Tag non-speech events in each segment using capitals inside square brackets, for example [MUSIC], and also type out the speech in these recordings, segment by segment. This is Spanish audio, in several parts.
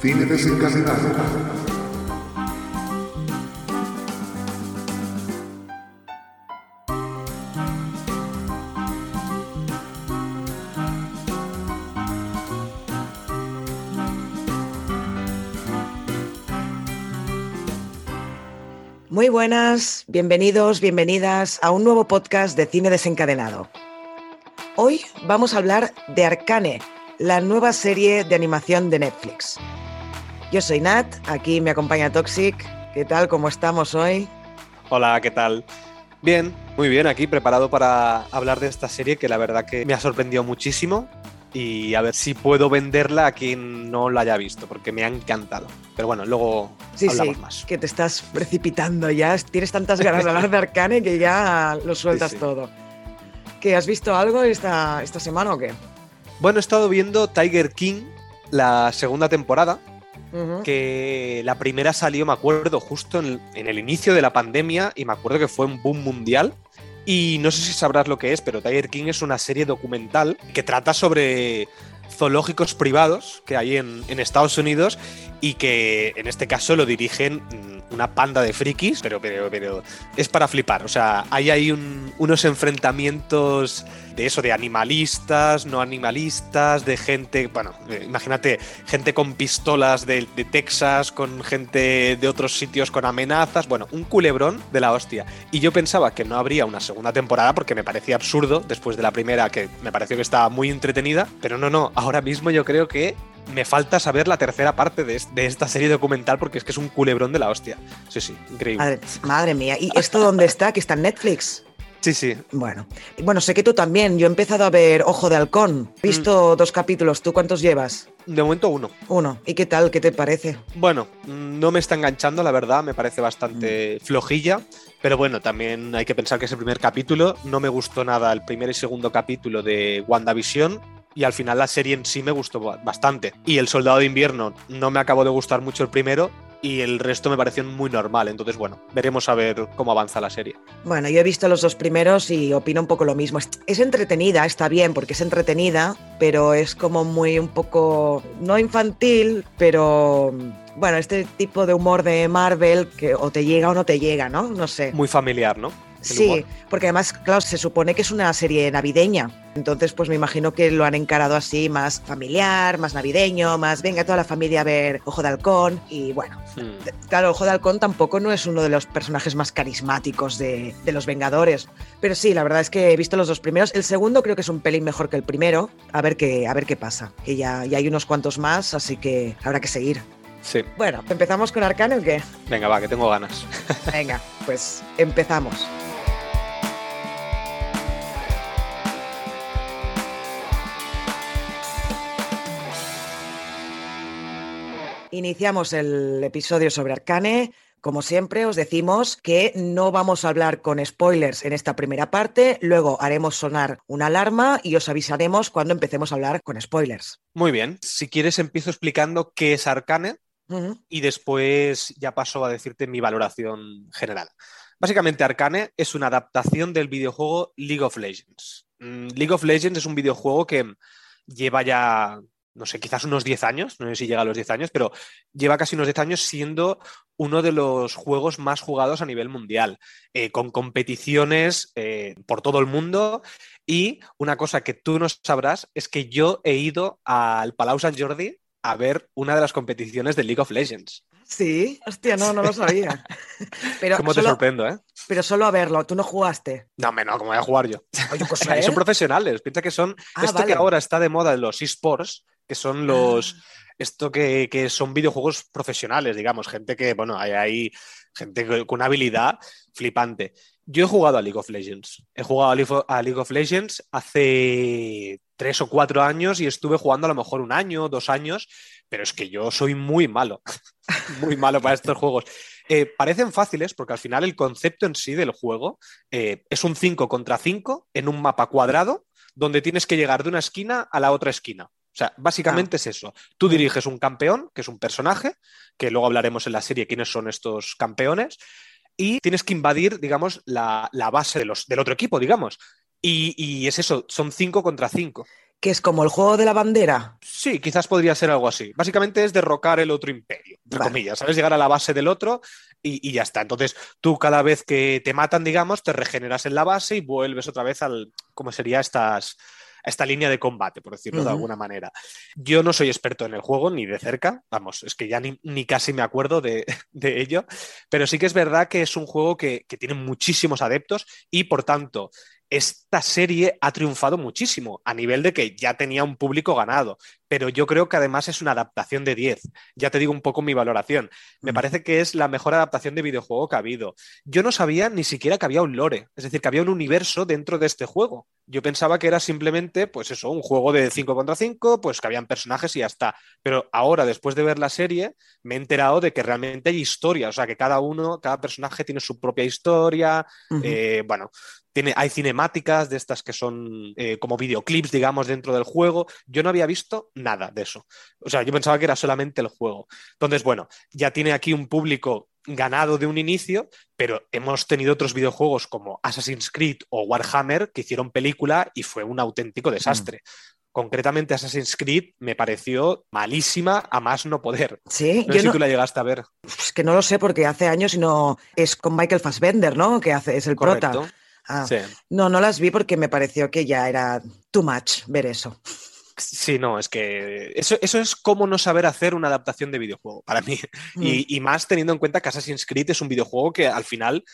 Cine desencadenado. Muy buenas, bienvenidos, bienvenidas a un nuevo podcast de Cine Desencadenado. Hoy vamos a hablar de Arcane, la nueva serie de animación de Netflix. Yo soy Nat, aquí me acompaña Toxic. ¿Qué tal? ¿Cómo estamos hoy? Hola, ¿qué tal? Bien, muy bien, aquí preparado para hablar de esta serie que la verdad que me ha sorprendido muchísimo y a ver si puedo venderla a quien no la haya visto, porque me ha encantado. Pero bueno, luego Sí, hablamos sí, más. que te estás precipitando ya. Tienes tantas ganas de hablar de Arcane que ya lo sueltas Sí, todo. ¿Qué, ¿Has visto algo esta, esta semana o qué? Bueno, he estado viendo Tiger King, la segunda temporada, Que la primera salió, me acuerdo, justo en, el inicio de la pandemia y me acuerdo que fue un boom mundial. Y no sé si sabrás lo que es, pero Tiger King es una serie documental que trata sobre zoológicos privados que hay en, en Estados Unidos y que en este caso lo dirigen mm, una panda de frikis, pero, pero, pero es para flipar. O sea, hay ahí un- unos enfrentamientos de eso, de animalistas, no animalistas, de gente, bueno, eh, imagínate, gente con pistolas de, Texas, con gente de otros sitios con amenazas, bueno, un culebrón de la hostia. Y yo pensaba que no habría una segunda temporada porque me parecía absurdo después de la primera, que me pareció que estaba muy entretenida, pero no, no, ahora mismo yo creo que me falta saber la tercera parte de esta serie documental porque es que es un culebrón de la hostia. Sí, sí, increíble. Madre, madre mía, ¿y esto dónde está? Que está en Netflix. Sí, sí. Bueno, bueno, sé que tú también. Yo he empezado a ver Ojo de Halcón. He visto dos capítulos. ¿Tú cuántos llevas? De momento uno. Uno. ¿Y qué tal? ¿Qué te parece? Bueno, mm, no me está enganchando, la verdad, me parece bastante flojilla, pero bueno, también hay que pensar que es el primer capítulo, no me gustó nada el primer y segundo capítulo de WandaVision y al final la serie en sí me gustó ba- bastante. Y El Soldado de Invierno no me acabó de gustar mucho el primero y el resto me pareció muy normal, entonces bueno, veremos a ver cómo avanza la serie. Bueno, yo he visto los dos primeros y opino un poco lo mismo. Es, entretenida, está bien porque es entretenida, pero es como muy un poco, no infantil, pero bueno, este tipo de humor de Marvel que o te llega o no te llega, ¿no? No sé. Muy familiar, ¿no? Sí, porque además, claro, se supone que es una serie navideña. Entonces, pues me imagino que lo han encarado así, más familiar, más navideño, más venga toda la familia a ver Ojo de Halcón. Y bueno, Hmm. claro, Ojo de Halcón tampoco no es uno de los personajes más carismáticos de, de los Vengadores. Pero sí, la verdad es que he visto los dos primeros. El segundo creo que es un pelín mejor que el primero. A ver qué, a ver qué pasa. Que ya, ya hay unos cuantos más, así que habrá que seguir. Sí, Bueno, ¿empezamos con Arcane o qué? venga, va, que tengo ganas. [LAUGHS] Venga, pues empezamos. Iniciamos el episodio sobre Arcane. Como siempre, os decimos que no vamos a hablar con spoilers en esta primera parte, luego haremos sonar una alarma y os avisaremos cuando empecemos a hablar con spoilers. Muy bien, si quieres empiezo explicando qué es Arcane y después ya paso a decirte mi valoración general. Básicamente, Arcane es una adaptación del videojuego League of Legends. Mm, League of Legends es un videojuego que lleva ya, no sé, quizás unos 10 años, no sé si llega a los 10 años, pero lleva casi unos 10 años siendo uno de los juegos más jugados a nivel mundial, eh, con competiciones eh, por todo el mundo. Y una cosa que tú no sabrás es que yo he ido al Palau Sant Jordi a ver una de las competiciones de League of Legends. Sí, hostia, no, no lo sabía. [LAUGHS] Pero ¿Cómo te solo, sorprendo, eh? pero solo a verlo, tú no jugaste. No, hombre, no, ¿cómo voy a jugar yo? Oye, pues, [LAUGHS] Son profesionales. Piensa que son Ah, esto vale. que ahora está de moda de los esports, que son los Ah. esto que, que son videojuegos profesionales, digamos, gente que, bueno, hay, hay gente con una habilidad flipante. Yo he jugado a League of Legends. He jugado a League of, a League of Legends hace tres o cuatro años y estuve jugando a lo mejor un año, dos años, pero es que yo soy muy malo, [LAUGHS] muy malo para estos juegos. Eh, parecen fáciles porque al final el concepto en sí del juego eh, es un 5 contra 5 en un mapa cuadrado donde tienes que llegar de una esquina a la otra esquina. O sea, básicamente es eso. Tú diriges un campeón, que es un personaje, que luego hablaremos en la serie quiénes son estos campeones, y tienes que invadir, digamos, la, la base de los, del otro equipo, digamos. Y, y es eso, son 5 contra 5. que es como el juego de la bandera. Sí, quizás podría ser algo así. Básicamente es derrocar el otro imperio, entre comillas, ¿sabes? Llegar a la base del otro y, ya está. Entonces, tú cada vez que te matan, digamos, te regeneras en la base y vuelves otra vez al, ¿cómo sería estas? Esta línea de combate, por decirlo de alguna manera. Yo no soy experto en el juego ni de cerca, vamos, es que ya ni, casi me acuerdo [LAUGHS] de, ello, pero sí que es verdad que es un juego que, que tiene muchísimos adeptos y por tanto esta serie ha triunfado muchísimo, a nivel de que ya tenía un público ganado, pero yo creo que además es una adaptación de 10. Ya te digo un poco mi valoración. Me parece que es la mejor adaptación de videojuego que ha habido. Yo no sabía ni siquiera que había un lore, es decir, que había un universo dentro de este juego. Yo pensaba que era simplemente, pues eso, un juego de 5 contra 5, pues que habían personajes y ya está. Pero ahora, después de ver la serie, me he enterado de que realmente hay historia, o sea, que cada uno, cada personaje tiene su propia historia. Eh, bueno, tiene, hay cinemáticas de estas que son eh, como videoclips, digamos, dentro del juego. Yo no había visto nada de eso. O sea, yo pensaba que era solamente el juego. Entonces, bueno, ya tiene aquí un público ganado de un inicio, pero hemos tenido otros videojuegos como Assassin's Creed o Warhammer que hicieron película y fue un auténtico desastre. Concretamente Assassin's Creed me pareció malísima a más no poder. Sí, no sé si tú la llegaste a ver. Es que no lo sé porque hace años y no es con Michael Fassbender, ¿no? Que hace es el Correcto. prota. Ah, no, no las vi porque me pareció que ya era too much ver eso. Sí, no, es que eso, es como no saber hacer una adaptación de videojuego, para mí. Mm. Y, más teniendo en cuenta que Assassin's Creed es un videojuego que al final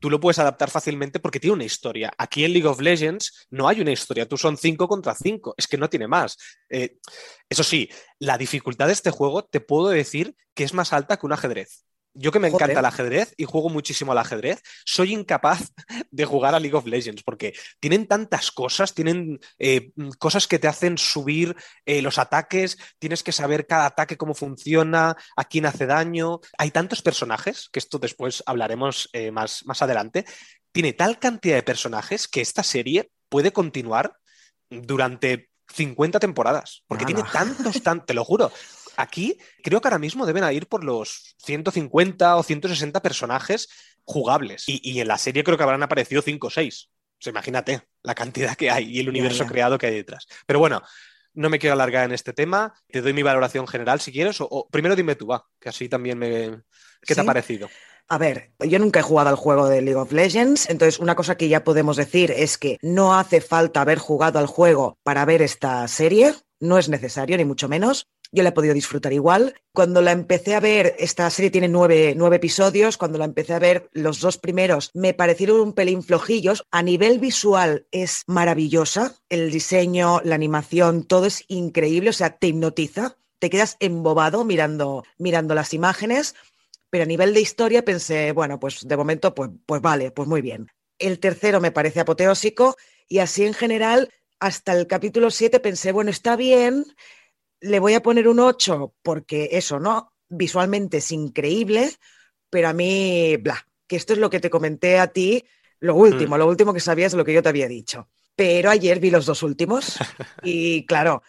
tú lo puedes adaptar fácilmente porque tiene una historia. Aquí en League of Legends no hay una historia, tú son 5 contra 5, es que no tiene más. Eh, eso sí, la dificultad de este juego te puedo decir que es más alta que un ajedrez. Yo que me encanta el ajedrez y juego muchísimo al ajedrez, soy incapaz [LAUGHS] de jugar a League of Legends porque tienen tantas cosas, tienen eh, cosas que te hacen subir eh, los ataques, tienes que saber cada ataque cómo funciona, a quién hace daño. Hay tantos personajes, que esto después hablaremos eh, más, más adelante, tiene tal cantidad de personajes que esta serie puede continuar durante 50 temporadas, porque tiene tantos, tan, te lo juro. Aquí creo que ahora mismo deben ir por los 150 o 160 personajes jugables. Y, en la serie creo que habrán aparecido 5 o 6. imagínate la cantidad que hay y el universo creado que hay detrás. Pero bueno, no me quiero alargar en este tema. Te doy mi valoración general si quieres. O, primero dime tú, va, que así también me. ¿Qué te ha parecido? A ver, yo nunca he jugado al juego de League of Legends, entonces una cosa que ya podemos decir es que no hace falta haber jugado al juego para ver esta serie, no es necesario, ni mucho menos yo la he podido disfrutar igual. Cuando la empecé a ver, esta serie tiene nueve, episodios, cuando la empecé a ver, los dos primeros me parecieron un pelín flojillos. A nivel visual es maravillosa, el diseño, la animación, todo es increíble, o sea, te hipnotiza, te quedas embobado mirando, mirando las imágenes, pero a nivel de historia pensé, bueno, pues de momento, pues, pues vale, pues muy bien. El tercero me parece apoteósico y así en general, hasta el capítulo 7 pensé, bueno, está bien, le voy a poner un 8 porque eso, ¿no? Visualmente es increíble, pero a mí, bla, que esto es lo que te comenté a ti, lo último, mm. lo último que sabías es lo que yo te había dicho. Pero ayer vi los dos últimos [LAUGHS] y claro,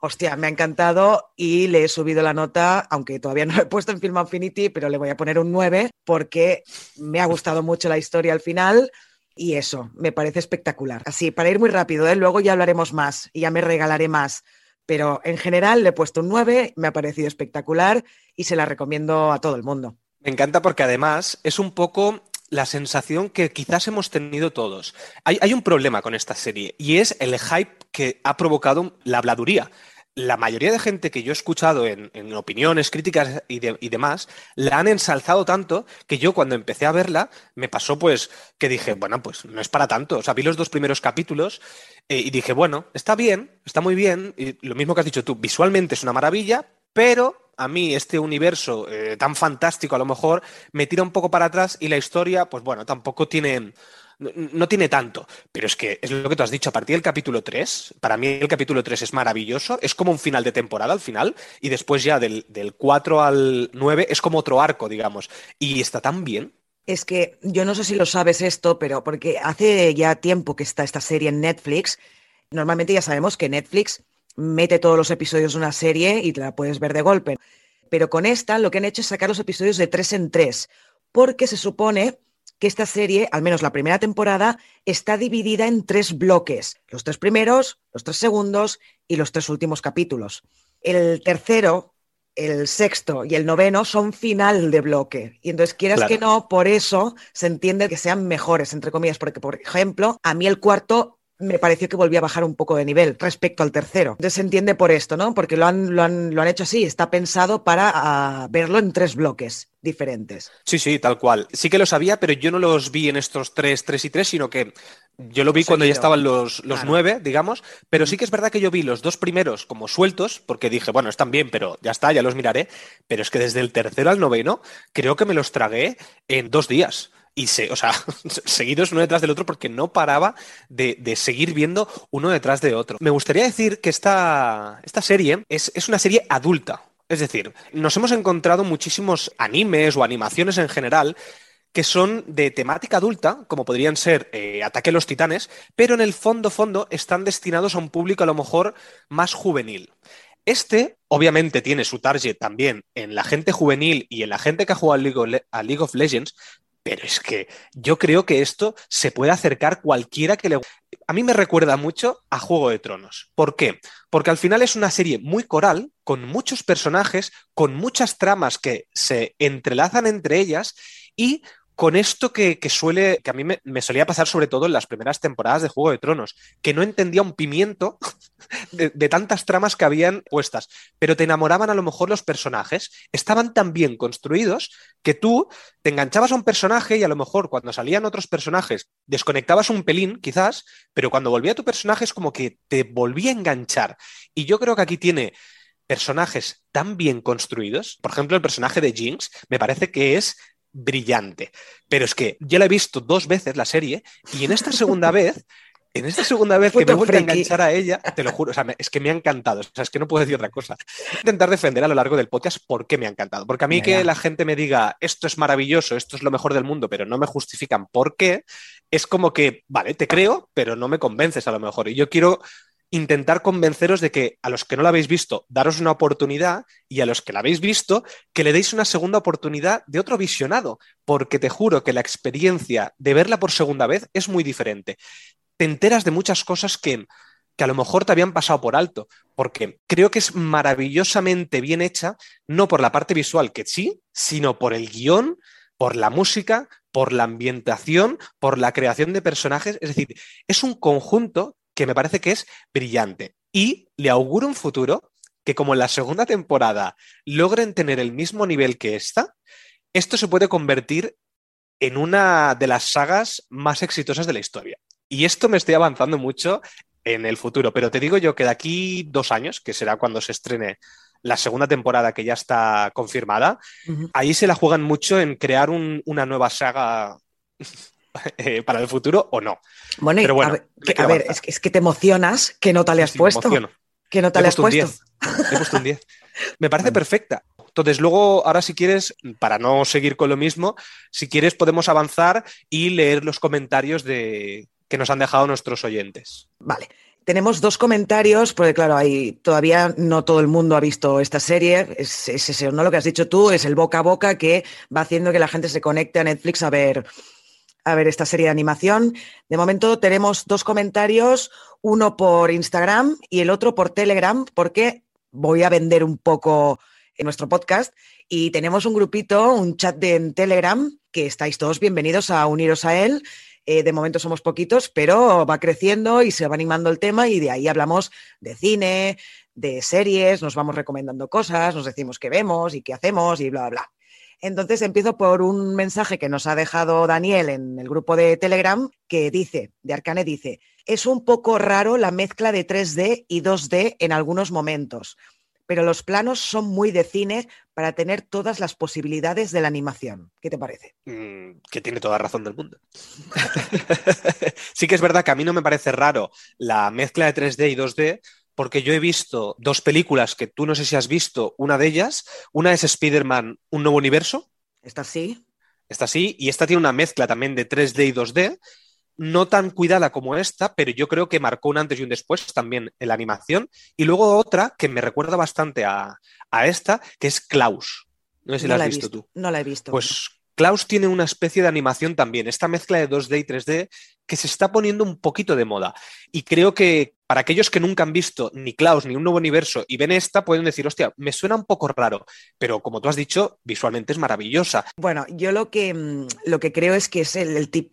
hostia, me ha encantado y le he subido la nota, aunque todavía no lo he puesto en Film Infinity, pero le voy a poner un 9 porque me ha gustado mucho la historia al final. Y eso, me parece espectacular. Así, para ir muy rápido, ¿eh? luego ya hablaremos más y ya me regalaré más pero en general le he puesto un 9, me ha parecido espectacular y se la recomiendo a todo el mundo. Me encanta porque además es un poco la sensación que quizás hemos tenido todos. Hay, un problema con esta serie y es el hype que ha provocado la habladuría la mayoría de gente que yo he escuchado en, opiniones, críticas y, demás, la han ensalzado tanto que yo cuando empecé a verla me pasó pues que dije, bueno, pues no es para tanto. O sea, vi los dos primeros capítulos eh, y dije, bueno, está bien, está muy bien. Y lo mismo que has dicho tú, visualmente es una maravilla, pero a mí este universo eh, tan fantástico a lo mejor me tira un poco para atrás y la historia, pues bueno, tampoco tiene no, tiene tanto, pero es que es lo que tú has dicho, a partir del capítulo 3, para mí el capítulo 3 es maravilloso, es como un final de temporada al final, y después ya del, 4 al 9 es como otro arco, digamos, y está tan bien. Es que yo no sé si lo sabes esto, pero porque hace ya tiempo que está esta serie en Netflix, normalmente ya sabemos que Netflix mete todos los episodios de una serie y la puedes ver de golpe. Pero con esta lo que han hecho es sacar los episodios de tres en tres, porque se supone que esta serie, al menos la primera temporada, está dividida en tres bloques. Los tres primeros, los tres segundos y los tres últimos capítulos. El tercero, el sexto y el noveno son final de bloque. Y entonces, quieras Claro. que no, por eso se entiende que sean mejores, entre comillas, porque, por ejemplo, a mí el cuarto me pareció que volvía a bajar un poco de nivel respecto al tercero. Entonces se entiende por esto, ¿no? Porque lo han, lo han, lo han hecho así, está pensado para ah, verlo en tres bloques diferentes. Sí, sí, tal cual. Sí que lo sabía, pero yo no los vi en estos tres, tres y tres, sino que yo lo vi cuando ya estaban los, los Claro. nueve, digamos. Pero sí que es verdad que yo vi los dos primeros como sueltos, porque dije, bueno, están bien, pero ya está, ya los miraré. Pero es que desde el tercero al noveno, creo que me los tragué en dos días. Y se, o sea, [LAUGHS] seguidos uno detrás del otro porque no paraba de, de seguir viendo uno detrás de otro. Me gustaría decir que esta, esta serie es, es una serie adulta. Es decir, nos hemos encontrado muchísimos animes o animaciones en general que son de temática adulta, como podrían ser eh, Ataque a los Titanes, pero en el fondo, fondo, están destinados a un público a lo mejor más juvenil. Este, obviamente, tiene su target también en la gente juvenil y en la gente que ha jugado al League a League of Legends, pero es que yo creo que esto se puede acercar cualquiera que le... A mí me recuerda mucho a Juego de Tronos. ¿Por qué? Porque al final es una serie muy coral, con muchos personajes, con muchas tramas que se entrelazan entre ellas y con esto que, suele, que a mí me, solía pasar sobre todo en las primeras temporadas de Juego de Tronos, que no entendía un pimiento [LAUGHS] de tantas tramas que habían puestas, pero te enamoraban a lo mejor los personajes, estaban tan bien construidos que tú te enganchabas a un personaje y a lo mejor cuando salían otros personajes desconectabas un pelín, quizás, pero cuando volvía tu personaje es como que te volvía a enganchar. Y yo creo que aquí tiene personajes tan bien construidos, por ejemplo, el personaje de Jinx me parece que es brillante, pero es que yo la he visto dos veces la serie y en esta segunda [LAUGHS] vez en esta segunda vez que me he vuelto a enganchar a ella, te lo juro, o sea, me- es que me ha encantado. O sea, es que no puedo decir otra cosa. Intentar defender a lo largo del podcast por qué me ha encantado. Porque a mí que la gente me diga esto es maravilloso, esto es lo mejor del mundo, pero no me justifican por qué, es como que, vale, te creo, pero no me convences a lo mejor. Y yo quiero intentar convenceros de que a los que no la habéis visto, daros una oportunidad y a los que la habéis visto, que le deis una segunda oportunidad de otro visionado, porque te juro que la experiencia de verla por segunda vez es muy diferente. Te enteras de muchas cosas que, que a lo mejor te habían pasado por alto, porque creo que es maravillosamente bien hecha, no por la parte visual, que sí, sino por el guion, por la música, por la ambientación, por la creación de personajes. Es decir, es un conjunto que me parece que es brillante. Y le auguro un futuro que como en la segunda temporada logren tener el mismo nivel que esta, esto se puede convertir en una de las sagas más exitosas de la historia. Y esto me estoy avanzando mucho en el futuro, pero te digo yo que de aquí dos años, que será cuando se estrene la segunda temporada que ya está confirmada, ahí se la juegan mucho en crear un- una nueva saga [LAUGHS] eh, para el futuro o no. Bueno, Pero bueno, a ver, que, a es que, es que te emocionas. ¿Qué nota le has Sí, puesto? ¿Qué nota Le has puesto un puesto? 10. Le he puesto un 10. [LAUGHS] Me parece perfecta. Entonces, luego, ahora si quieres, para no seguir con lo mismo, si quieres podemos avanzar y leer los comentarios de que nos han dejado nuestros oyentes. Vale. Tenemos dos comentarios, porque claro, hay, todavía no todo el mundo ha visto esta serie. Es, es eso, ¿no? Lo que has dicho tú es el boca a boca que va haciendo que la gente se conecte a Netflix a ver, a ver esta serie de animación. De momento tenemos dos comentarios, uno por Instagram y el otro por Telegram, porque voy a vender un poco en nuestro podcast y tenemos un grupito, un chat de en Telegram, que estáis todos bienvenidos a uniros a él. Eh, de momento somos poquitos, pero va creciendo y se va animando el tema y de ahí hablamos de cine, de series, nos vamos recomendando cosas, nos decimos qué vemos y qué hacemos y bla, bla, bla. Entonces empiezo por un mensaje que nos ha dejado Daniel en el grupo de Telegram que dice, de Arcane dice, es un poco raro la mezcla de 3D y 2D en algunos momentos, pero los planos son muy de cine para tener todas las posibilidades de la animación. ¿Qué te parece? Mm, que tiene toda razón del mundo. [LAUGHS] sí que es verdad que a mí no me parece raro la mezcla de 3D y 2D, porque yo he visto dos películas que tú no sé si has visto, una de ellas, una es Spider-Man, un nuevo universo, ¿Está así? esta sí, y esta tiene una mezcla también de 3D y 2D, no tan cuidada como esta, pero yo creo que marcó un antes y un después también en la animación. Y luego otra que me recuerda bastante a, a esta, que es Klaus. No sé si la has visto tú. No la he visto. Pues Klaus tiene una especie de animación también, esta mezcla de 2D y 3D que se está poniendo un poquito de moda. Y creo que para aquellos que nunca han visto ni Klaus ni un nuevo universo y ven esta, pueden decir, hostia, me suena un poco raro, pero como tú has dicho, visualmente es maravillosa. Bueno, yo lo que, mm, lo que creo es que es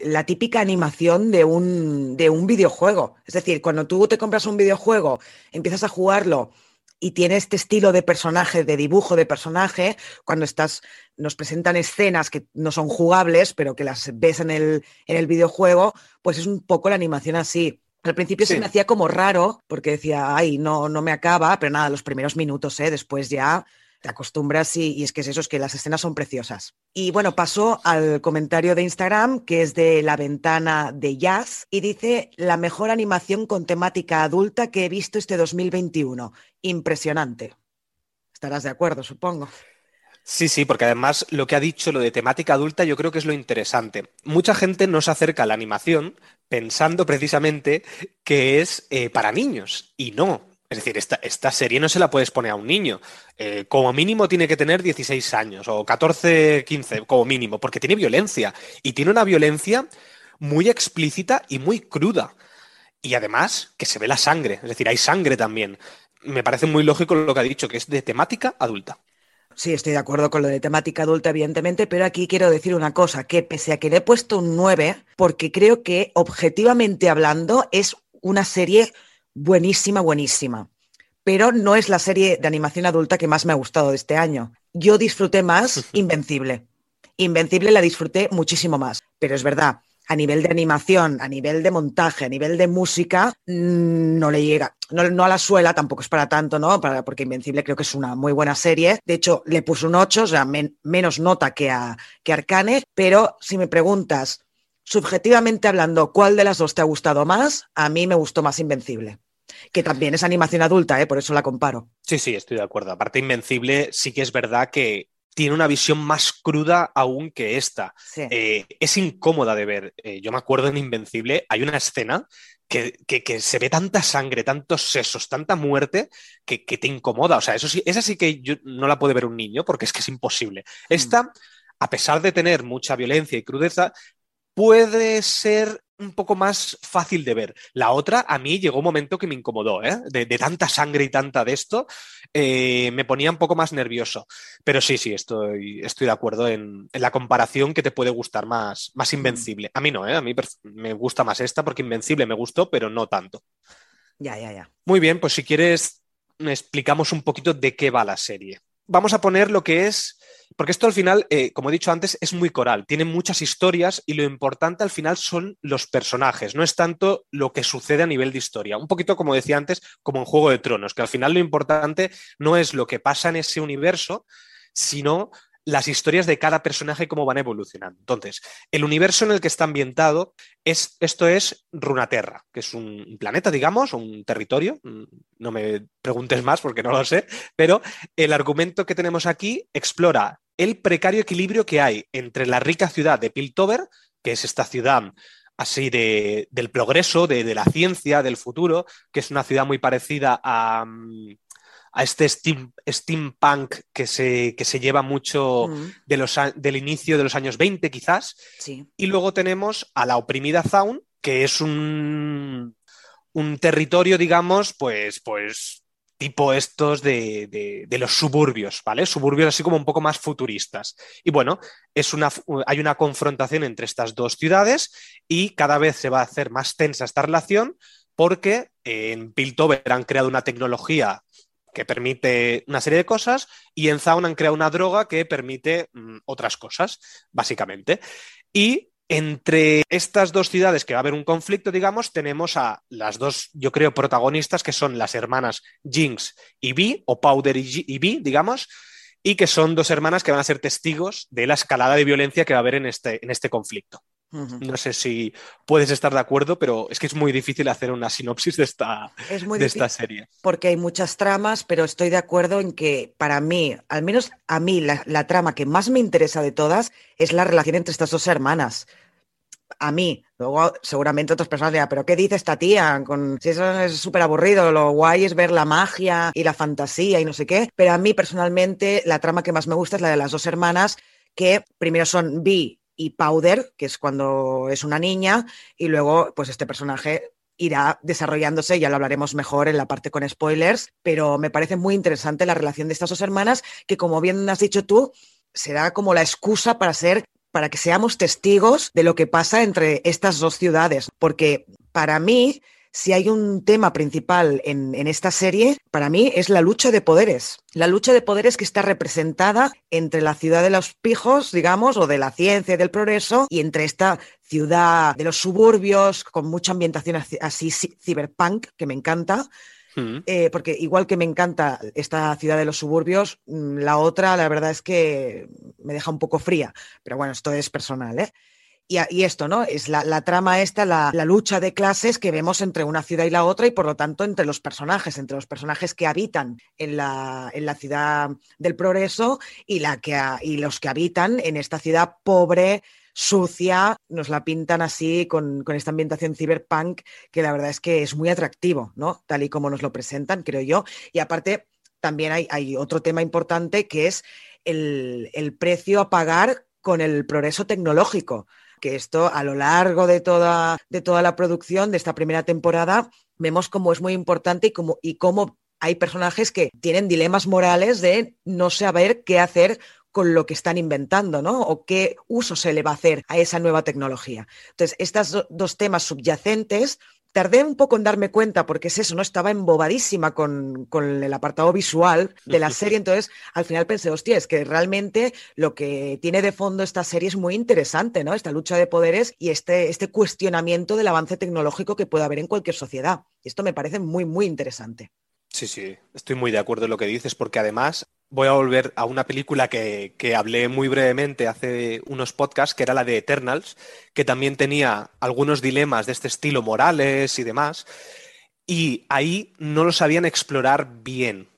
la típica animación de un, de un videojuego. Es decir, cuando tú te compras un videojuego, empiezas a jugarlo y tiene este estilo de personaje, de dibujo de personaje, cuando estás, nos presentan escenas que no son jugables, pero que las ves en el, en el videojuego, pues es un poco la animación así. Al principio se me hacía como raro, porque decía, ay, no, no me acaba, pero nada, los primeros minutos, ¿eh? después ya te acostumbras y, es que es eso, es que las escenas son preciosas. Y bueno, pasó al comentario de Instagram, que es de la ventana de Jazz, y dice, la mejor animación con temática adulta que he visto este 2021. Impresionante. Estarás de acuerdo, supongo. Sí, sí, porque además lo que ha dicho, lo de temática adulta, yo creo que es lo interesante. Mucha gente no se acerca a la animación pensando precisamente que es eh, para niños, y no. Es decir, esta, serie no se la puedes poner a un niño. Eh, como mínimo tiene que tener 16 años o 14, 15, como mínimo, porque tiene violencia. Y tiene una violencia muy explícita y muy cruda. Y además que se ve la sangre, es decir, hay sangre también. Me parece muy lógico lo que ha dicho, que es de temática adulta. Sí, estoy de acuerdo con lo de temática adulta, evidentemente, pero aquí quiero decir una cosa, que pese a que le he puesto un 9, porque creo que objetivamente hablando es una serie buenísima, buenísima. Pero no es la serie de animación adulta que más me ha gustado de este año. Yo disfruté más [LAUGHS] Invencible. Invencible la disfruté muchísimo más. Pero es verdad, a nivel de animación, a nivel de montaje, a nivel de música, mm, no le llega. No, a la suela, tampoco es para tanto, ¿no? Para, porque Invencible creo que es una muy buena serie. De hecho, le puse un 8, o sea, menos nota que a que Arcane. Pero si me preguntas, subjetivamente hablando, ¿cuál de las dos te ha gustado más? A mí me gustó más Invencible que también es animación adulta, ¿eh? por eso la comparo. Sí, sí, estoy de acuerdo. Aparte, Invencible sí que es verdad que tiene una visión más cruda aún que esta. Eh, es incómoda de ver. Eh, yo me acuerdo en Invencible, hay una escena que, se ve tanta sangre, tantos sesos, tanta muerte, que, te incomoda. O sea, eso sí, esa sí que yo no la puede ver un niño porque es que es imposible. Mm. Esta, a pesar de tener mucha violencia y crudeza, puede ser un poco más fácil de ver. La otra, a mí llegó un momento que me incomodó, ¿eh? de, tanta sangre y tanta de esto, eh, me ponía un poco más nervioso. Pero sí, sí, estoy, estoy de acuerdo en, la comparación que te puede gustar más, más Invencible. A mí no, ¿eh? a mí me gusta más esta porque Invencible me gustó, pero no tanto. Ya, ya, ya. Muy bien, pues si quieres, explicamos un poquito de qué va la serie. Vamos a poner lo que es porque esto al final, eh, como he dicho antes, es muy coral, tiene muchas historias y lo importante al final son los personajes, no es tanto lo que sucede a nivel de historia. Un poquito como decía antes, como en Juego de Tronos, que al final lo importante no es lo que pasa en ese universo, sino las historias de cada personaje cómo van evolucionando. Entonces, el universo en el que está ambientado es, esto es Runaterra, que es un planeta, digamos, un territorio. Mm, no me preguntes más porque no lo sé, pero el argumento que tenemos aquí explora el precario equilibrio que hay entre la rica ciudad de Piltover, que es esta ciudad así de, del progreso, de, de, la ciencia, del futuro, que es una ciudad muy parecida a, mm, a este steampunk que se, que se lleva mucho mm. de los, del inicio de los años 20 quizás. Y luego tenemos a la oprimida Zaun, que es un, un territorio, digamos, pues, pues tipo estos de, de, los suburbios, ¿vale? Suburbios así como un poco más futuristas. Y bueno, es una, hay una confrontación entre estas dos ciudades y cada vez se va a hacer más tensa esta relación porque en Piltover han creado una tecnología que permite una serie de cosas, y en Zaun han creado una droga que permite mm, otras cosas, básicamente. Y entre estas dos ciudades que va a haber un conflicto, digamos, tenemos a las dos, yo creo, protagonistas, que son las hermanas Jinx y Vi, o Powder y Vi, digamos, y que son dos hermanas que van a ser testigos de la escalada de violencia que va a haber en este, en este conflicto. No sé si puedes estar de acuerdo, pero es que es muy difícil hacer una sinopsis de esta, de esta serie. Porque hay muchas tramas, pero estoy de acuerdo en que para mí, al menos a mí, la, trama que más me interesa de todas es la relación entre estas dos hermanas. A mí, luego seguramente otras personas dirán, pero ¿qué dice esta tía? Con, si eso es súper aburrido, lo guay es ver la magia y la fantasía y no sé qué. Pero a mí personalmente la trama que más me gusta es la de las dos hermanas que primero son Vi y Powder, que es cuando es una niña, y luego pues este personaje irá desarrollándose, ya lo hablaremos mejor en la parte con spoilers, pero me parece muy interesante la relación de estas dos hermanas, que como bien has dicho tú, será como la excusa para ser para que seamos testigos de lo que pasa entre estas dos ciudades, porque para mí si hay un tema principal en, esta serie, para mí es la lucha de poderes. La lucha de poderes que está representada entre la ciudad de los pijos, digamos, o de la ciencia y del progreso, y entre esta ciudad de los suburbios, con mucha ambientación así ciberpunk, que me encanta. Mm. Eh, porque igual que me encanta esta ciudad de los suburbios, mm, la otra, la verdad es que me deja un poco fría. Pero bueno, esto es personal, ¿eh? Y, esto, ¿no? Es la, trama esta, la, lucha de clases que vemos entre una ciudad y la otra y por lo tanto entre los personajes, entre los personajes que habitan en la, ciudad del progreso y, la que, y los que habitan en esta ciudad pobre, sucia, nos la pintan así con, esta ambientación cyberpunk que la verdad es que es muy atractivo, ¿no? Tal y como nos lo presentan, creo yo. Y aparte, también hay, otro tema importante que es el precio a pagar con el progreso tecnológico que esto a lo largo de toda, de toda la producción de esta primera temporada vemos cómo es muy importante y cómo, y cómo hay personajes que tienen dilemas morales de no saber qué hacer con lo que están inventando, ¿no? O qué uso se le va a hacer a esa nueva tecnología. Entonces, estos dos temas subyacentes tardé un poco en darme cuenta porque es eso, ¿no? Estaba embobadísima con, el apartado visual de la serie, [LAUGHS] entonces al final pensé, hostia, es que realmente lo que tiene de fondo esta serie es muy interesante, ¿no? Esta lucha de poderes y este, este cuestionamiento del avance tecnológico que puede haber en cualquier sociedad. Y esto me parece muy, muy interesante. Sí, sí, estoy muy de acuerdo en lo que dices, porque además voy a volver a una película que, hablé muy brevemente hace unos podcasts, que era la de Eternals, que también tenía algunos dilemas de este estilo morales y demás, y ahí no lo sabían explorar bien.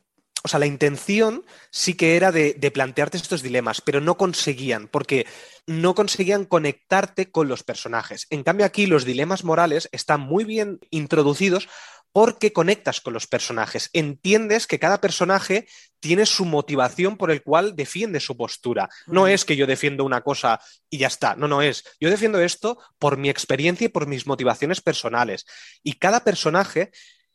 O sea, la intención sí que era de, de plantearte estos dilemas, pero no conseguían, porque no conseguían conectarte con los personajes. En cambio, aquí los dilemas morales están muy bien introducidos porque conectas con los personajes, entiendes que cada personaje tiene su motivación por el cual defiende su postura. No es que yo defiendo una cosa y ya está, no, no es. Yo defiendo esto por mi experiencia y por mis motivaciones personales. Y cada personaje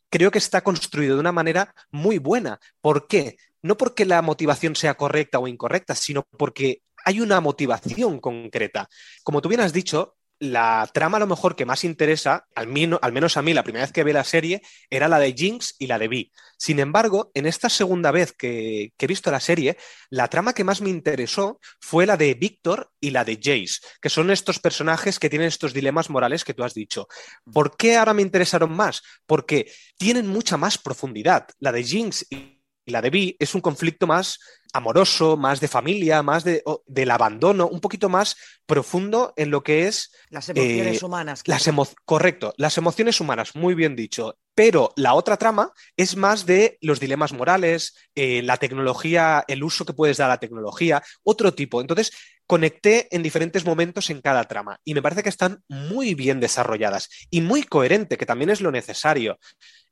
creo que está construido de una manera muy buena. ¿Por qué? No porque la motivación sea correcta o incorrecta, sino porque hay una motivación concreta. Como tú bien has dicho, la trama a lo mejor que más interesa, al, menos a mí la primera vez que vi la serie, era la de Jinx y la de Vi. Sin embargo, en esta segunda vez que, he visto la serie, la trama que más me interesó fue la de Víctor y la de Jace, que son estos personajes que tienen estos dilemas morales que tú has dicho. ¿Por qué ahora me interesaron más? Porque tienen mucha más profundidad. La de Jinx y y la de Vi es un conflicto más amoroso, más de familia, más de, del abandono, un poquito más profundo en lo que es... Las emociones eh, humanas. Las correcto, las emociones humanas, muy bien dicho. Pero la otra trama es más de los dilemas morales, eh, la tecnología, el uso que puedes dar a la tecnología, otro tipo. Entonces, conecté en diferentes momentos en cada trama y me parece que están muy bien desarrolladas y muy coherente, que también es lo necesario.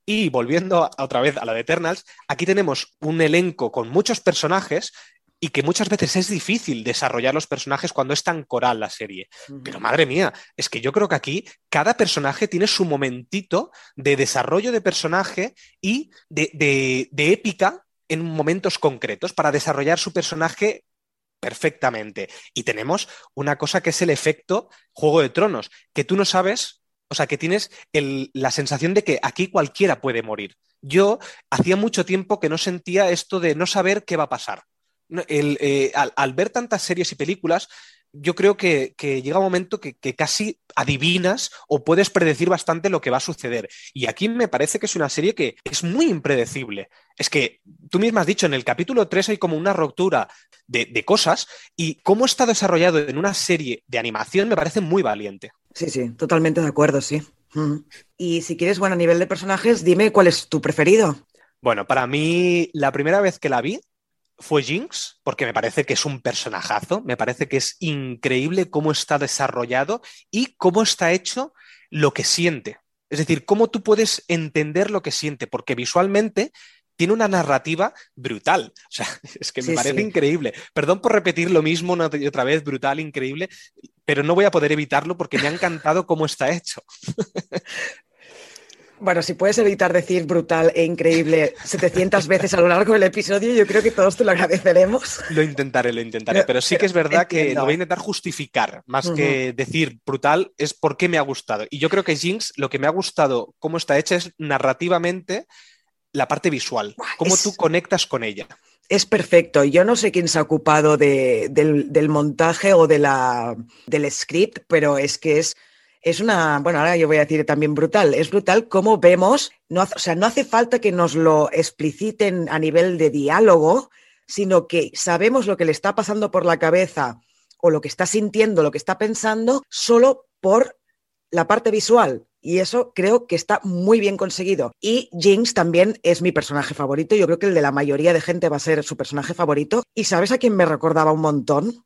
Y volviendo otra vez a la de Eternals, aquí tenemos un elenco con muchos personajes y que muchas veces es difícil desarrollar los personajes cuando es tan coral la serie. Pero madre mía, es que yo creo que aquí cada personaje tiene su momentito de desarrollo de personaje y de, épica en momentos concretos para desarrollar su personaje perfectamente. Y tenemos una cosa que es el efecto Juego de Tronos, que tú no sabes o sea, que tienes la sensación de que aquí cualquiera puede morir. Yo hacía mucho tiempo que no sentía esto de no saber qué va a pasar. Eh, al, ver tantas series y películas, yo creo que, llega un momento que, casi adivinas o puedes predecir bastante lo que va a suceder. Y aquí me parece que es una serie que es muy impredecible. Es que tú misma has dicho, en el capítulo 3 hay como una ruptura de, de cosas y cómo está desarrollado en una serie de animación me parece muy valiente. Sí, sí, totalmente de acuerdo, sí. Y si quieres, bueno, a nivel de personajes, dime cuál es tu preferido. Bueno, para mí, la primera vez que la vi fue Jinx, porque me parece que es un personajazo, me parece que es increíble cómo está desarrollado y cómo está hecho lo que siente. Es decir, cómo tú puedes entender lo que siente, porque visualmente tiene una narrativa brutal. O sea, [LAUGHS] es que me parece increíble. Perdón por repetir lo mismo una y otra vez, brutal, increíble, pero no voy a poder evitarlo porque me ha encantado cómo está hecho. Bueno, si puedes evitar decir brutal e increíble 700 veces a lo largo del episodio, yo creo que todos te lo agradeceremos. Lo intentaré, lo intentaré, pero, sí que es verdad que lo voy a intentar justificar, más que decir brutal, es por qué me ha gustado. Y yo creo que Jinx, lo que me ha gustado, cómo está hecha, es narrativamente la parte visual, cómo tú conectas con ella. Es perfecto. Yo no sé quién se ha ocupado del, montaje o de la, del script, pero es que es es una, bueno, ahora yo voy a decir también brutal, es brutal cómo vemos, no, o sea, no hace falta que nos lo expliciten a nivel de diálogo, sino que sabemos lo que le está pasando por la cabeza o lo que está sintiendo, lo que está pensando, solo por la parte visual. Y eso creo que está muy bien conseguido. Y Jinx también es mi personaje favorito. Yo creo que el de la mayoría de gente va a ser su personaje favorito. ¿Y sabes a quién me recordaba un montón?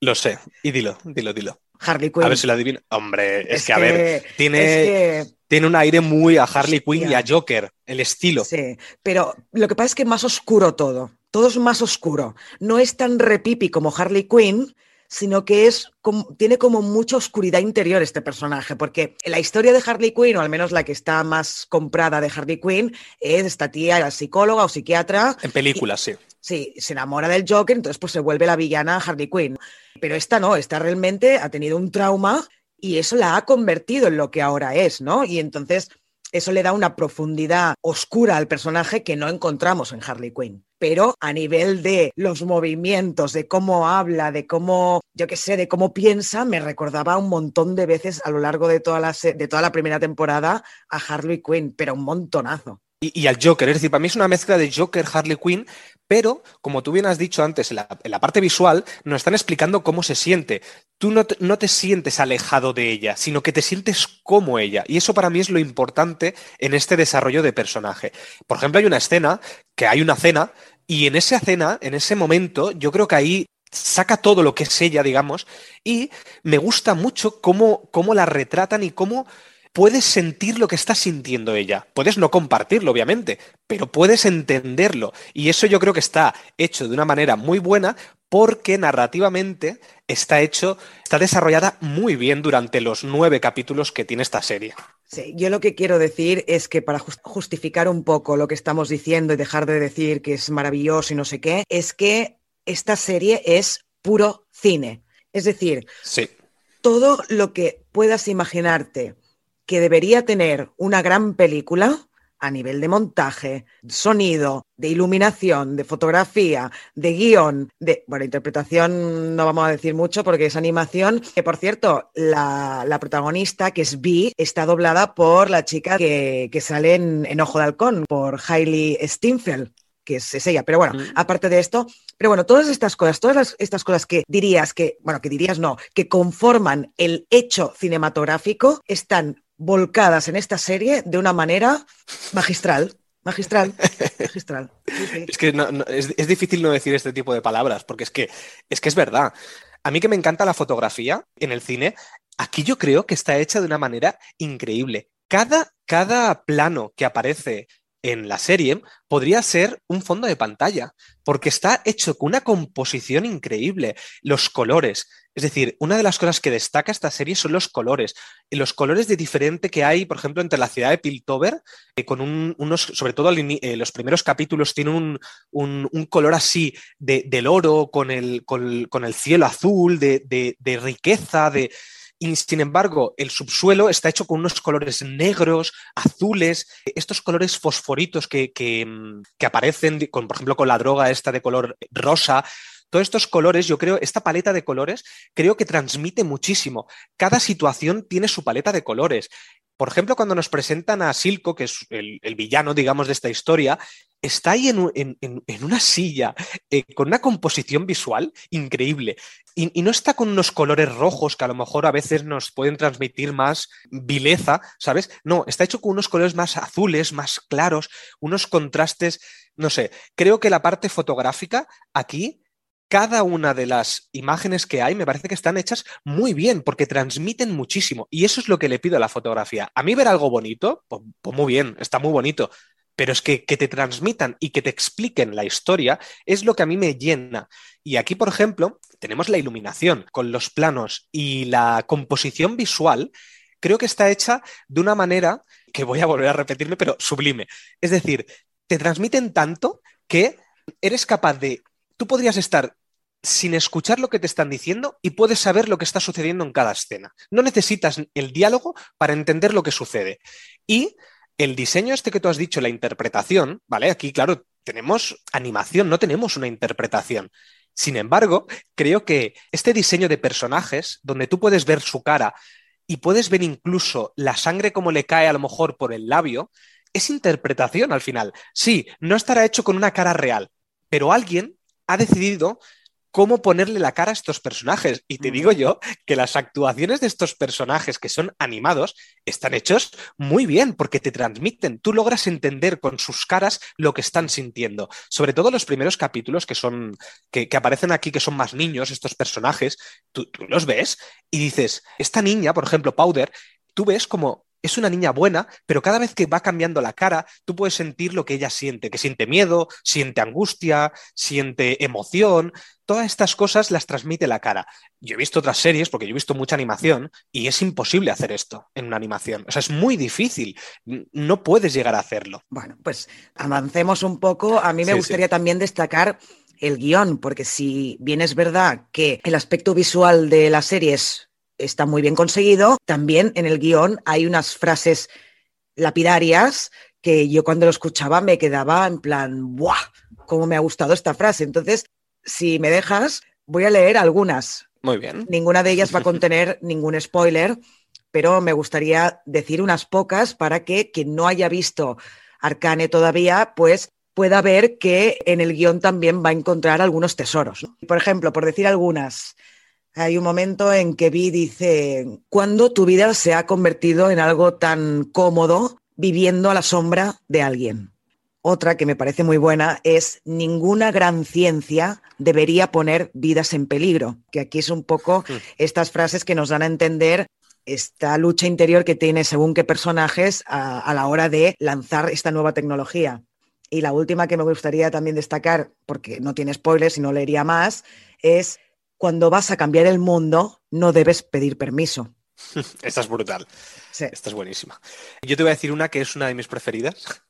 Lo sé. Y dilo, dilo, dilo. Harley Quinn. A ver si lo adivino. Hombre, es, que, a ver, tiene, tiene un aire muy a Harley Quinn y a Joker, el estilo. Sí, pero lo que pasa es que más oscuro todo. Todo es más oscuro. No es tan repipi como Harley Quinn, sino que es como, tiene como mucha oscuridad interior este personaje, porque la historia de Harley Quinn, o al menos la que está más comprada de Harley Quinn, es esta tía, psicóloga o psiquiatra. En películas, sí. Sí, se enamora del Joker, entonces pues se vuelve la villana Harley Quinn. Pero esta no, esta realmente ha tenido un trauma y eso la ha convertido en lo que ahora es, ¿no? Y entonces eso le da una profundidad oscura al personaje que no encontramos en Harley Quinn. Pero a nivel de los movimientos, de cómo habla, de cómo, yo qué sé, de cómo piensa, me recordaba un montón de veces a lo largo de toda la, de toda la primera temporada a Harley Quinn, pero un montonazo y, al Joker. Es decir, para mí es una mezcla de Joker, Harley Quinn, pero como tú bien has dicho antes, en la, parte visual nos están explicando cómo se siente. Tú no te, no te, sientes alejado de ella, sino que te sientes como ella. Y eso para mí es lo importante en este desarrollo de personaje. Por ejemplo, hay una escena, que hay una cena, y en esa cena, en ese momento, yo creo que ahí saca todo lo que es ella, digamos, y me gusta mucho cómo, cómo la retratan y cómo puedes sentir lo que está sintiendo ella. Puedes no compartirlo, obviamente, pero puedes entenderlo. Y eso yo creo que está hecho de una manera muy buena porque narrativamente está hecho, está desarrollada muy bien durante los nueve capítulos que tiene esta serie. Sí, yo lo que quiero decir es que para justificar un poco lo que estamos diciendo y dejar de decir que es maravilloso y no sé qué, es que esta serie es puro cine. Es decir, sí. todo lo que puedas imaginarte que debería tener una gran película a nivel de montaje, sonido, de iluminación, de fotografía, de guion, de, bueno, interpretación no vamos a decir mucho porque es animación, que por cierto, la, protagonista, que es Vi, está doblada por la chica que, sale en, Ojo de Halcón, por Hailey Steinfeld que es, ella. Pero bueno, aparte de esto, pero bueno, todas estas cosas, todas estas cosas que dirías que, bueno, que dirías no, que conforman el hecho cinematográfico, están volcadas en esta serie de una manera magistral. Magistral, [LAUGHS] magistral. Es que es, difícil no decir este tipo de palabras, porque es que, es que es verdad. A mí que me encanta la fotografía en el cine, aquí yo creo que está hecha de una manera increíble. Cada, cada plano que aparece en la serie podría ser un fondo de pantalla, porque está hecho con una composición increíble, los colores. Es decir, una de las cosas que destaca esta serie son los colores. Los colores de diferente que hay, por ejemplo, entre la ciudad de Piltover, eh, con unos, sobre todo eh, los primeros capítulos, tienen un, color así de, del oro, con el, con, el cielo azul, de, de riqueza, de y sin embargo el subsuelo está hecho con unos colores negros, azules, estos colores fosforitos que, mm, que, aparecen, con, por ejemplo, con la droga esta de color rosa. Todos estos colores, yo creo, esta paleta de colores, creo que transmite muchísimo. Cada situación tiene su paleta de colores. Por ejemplo, cuando nos presentan a Silco, que es el, villano, digamos, de esta historia, está ahí en, una silla eh, con una composición visual increíble. Y, no está con unos colores rojos que a lo mejor a veces nos pueden transmitir más vileza, ¿sabes? No, está hecho con unos colores más azules, más claros, unos contrastes, no sé. Creo que la parte fotográfica aquí cada una de las imágenes que hay me parece que están hechas muy bien porque transmiten muchísimo y eso es lo que le pido a la fotografía. A mí ver algo bonito, pues, pues muy bien, está muy bonito, pero es que, que te transmitan y que te expliquen la historia es lo que a mí me llena. Y aquí, por ejemplo, tenemos la iluminación con los planos y la composición visual, creo que está hecha de una manera que voy a volver a repetirme, pero sublime. Es decir, te transmiten tanto que eres capaz de, tú podrías estar sin escuchar lo que te están diciendo y puedes saber lo que está sucediendo en cada escena. No necesitas el diálogo para entender lo que sucede. Y el diseño este que tú has dicho, la interpretación, ¿vale? Aquí, claro, tenemos animación, no tenemos una interpretación. Sin embargo, creo que este diseño de personajes, donde tú puedes ver su cara y puedes ver incluso la sangre como le cae a lo mejor por el labio, es interpretación al final. Sí, no estará hecho con una cara real, pero alguien ha decidido cómo ponerle la cara a estos personajes. Y te digo yo que las actuaciones de estos personajes que son animados están hechos muy bien porque te transmiten, tú logras entender con sus caras lo que están sintiendo. Sobre todo los primeros capítulos que son, que, aparecen aquí, que son más niños, estos personajes, tú, tú los ves y dices, esta niña, por ejemplo, Powder, tú ves como es una niña buena, pero cada vez que va cambiando la cara, tú puedes sentir lo que ella siente, que siente miedo, siente angustia, siente emoción. Todas estas cosas las transmite la cara. Yo he visto otras series, porque yo he visto mucha animación, y es imposible hacer esto en una animación. O sea, es muy difícil. No puedes llegar a hacerlo. Bueno, pues avancemos un poco. A mí me gustaría también destacar el guion, porque si bien es verdad que el aspecto visual de la serie es está muy bien conseguido. También en el guion hay unas frases lapidarias que yo cuando lo escuchaba me quedaba en plan, ¡buah! ¿Cómo me ha gustado esta frase? Entonces, si me dejas, voy a leer algunas. Muy bien. Ninguna de ellas va a contener [LAUGHS] ningún spoiler, pero me gustaría decir unas pocas para que quien no haya visto Arcane todavía, pues pueda ver que en el guion también va a encontrar algunos tesoros. Por ejemplo, por decir algunas, hay un momento en que Vi dice, ¿cuándo tu vida se ha convertido en algo tan cómodo viviendo a la sombra de alguien? Otra que me parece muy buena es, ninguna gran ciencia debería poner vidas en peligro, que aquí es un poco mm. estas frases que nos dan a entender esta lucha interior que tiene según qué personajes a, a la hora de lanzar esta nueva tecnología. Y la última que me gustaría también destacar, porque no tiene spoilers y no leería más, es cuando vas a cambiar el mundo, no debes pedir permiso. [LAUGHS] Esta es brutal. Esta es buenísima. Yo te voy a decir una que es una de mis preferidas,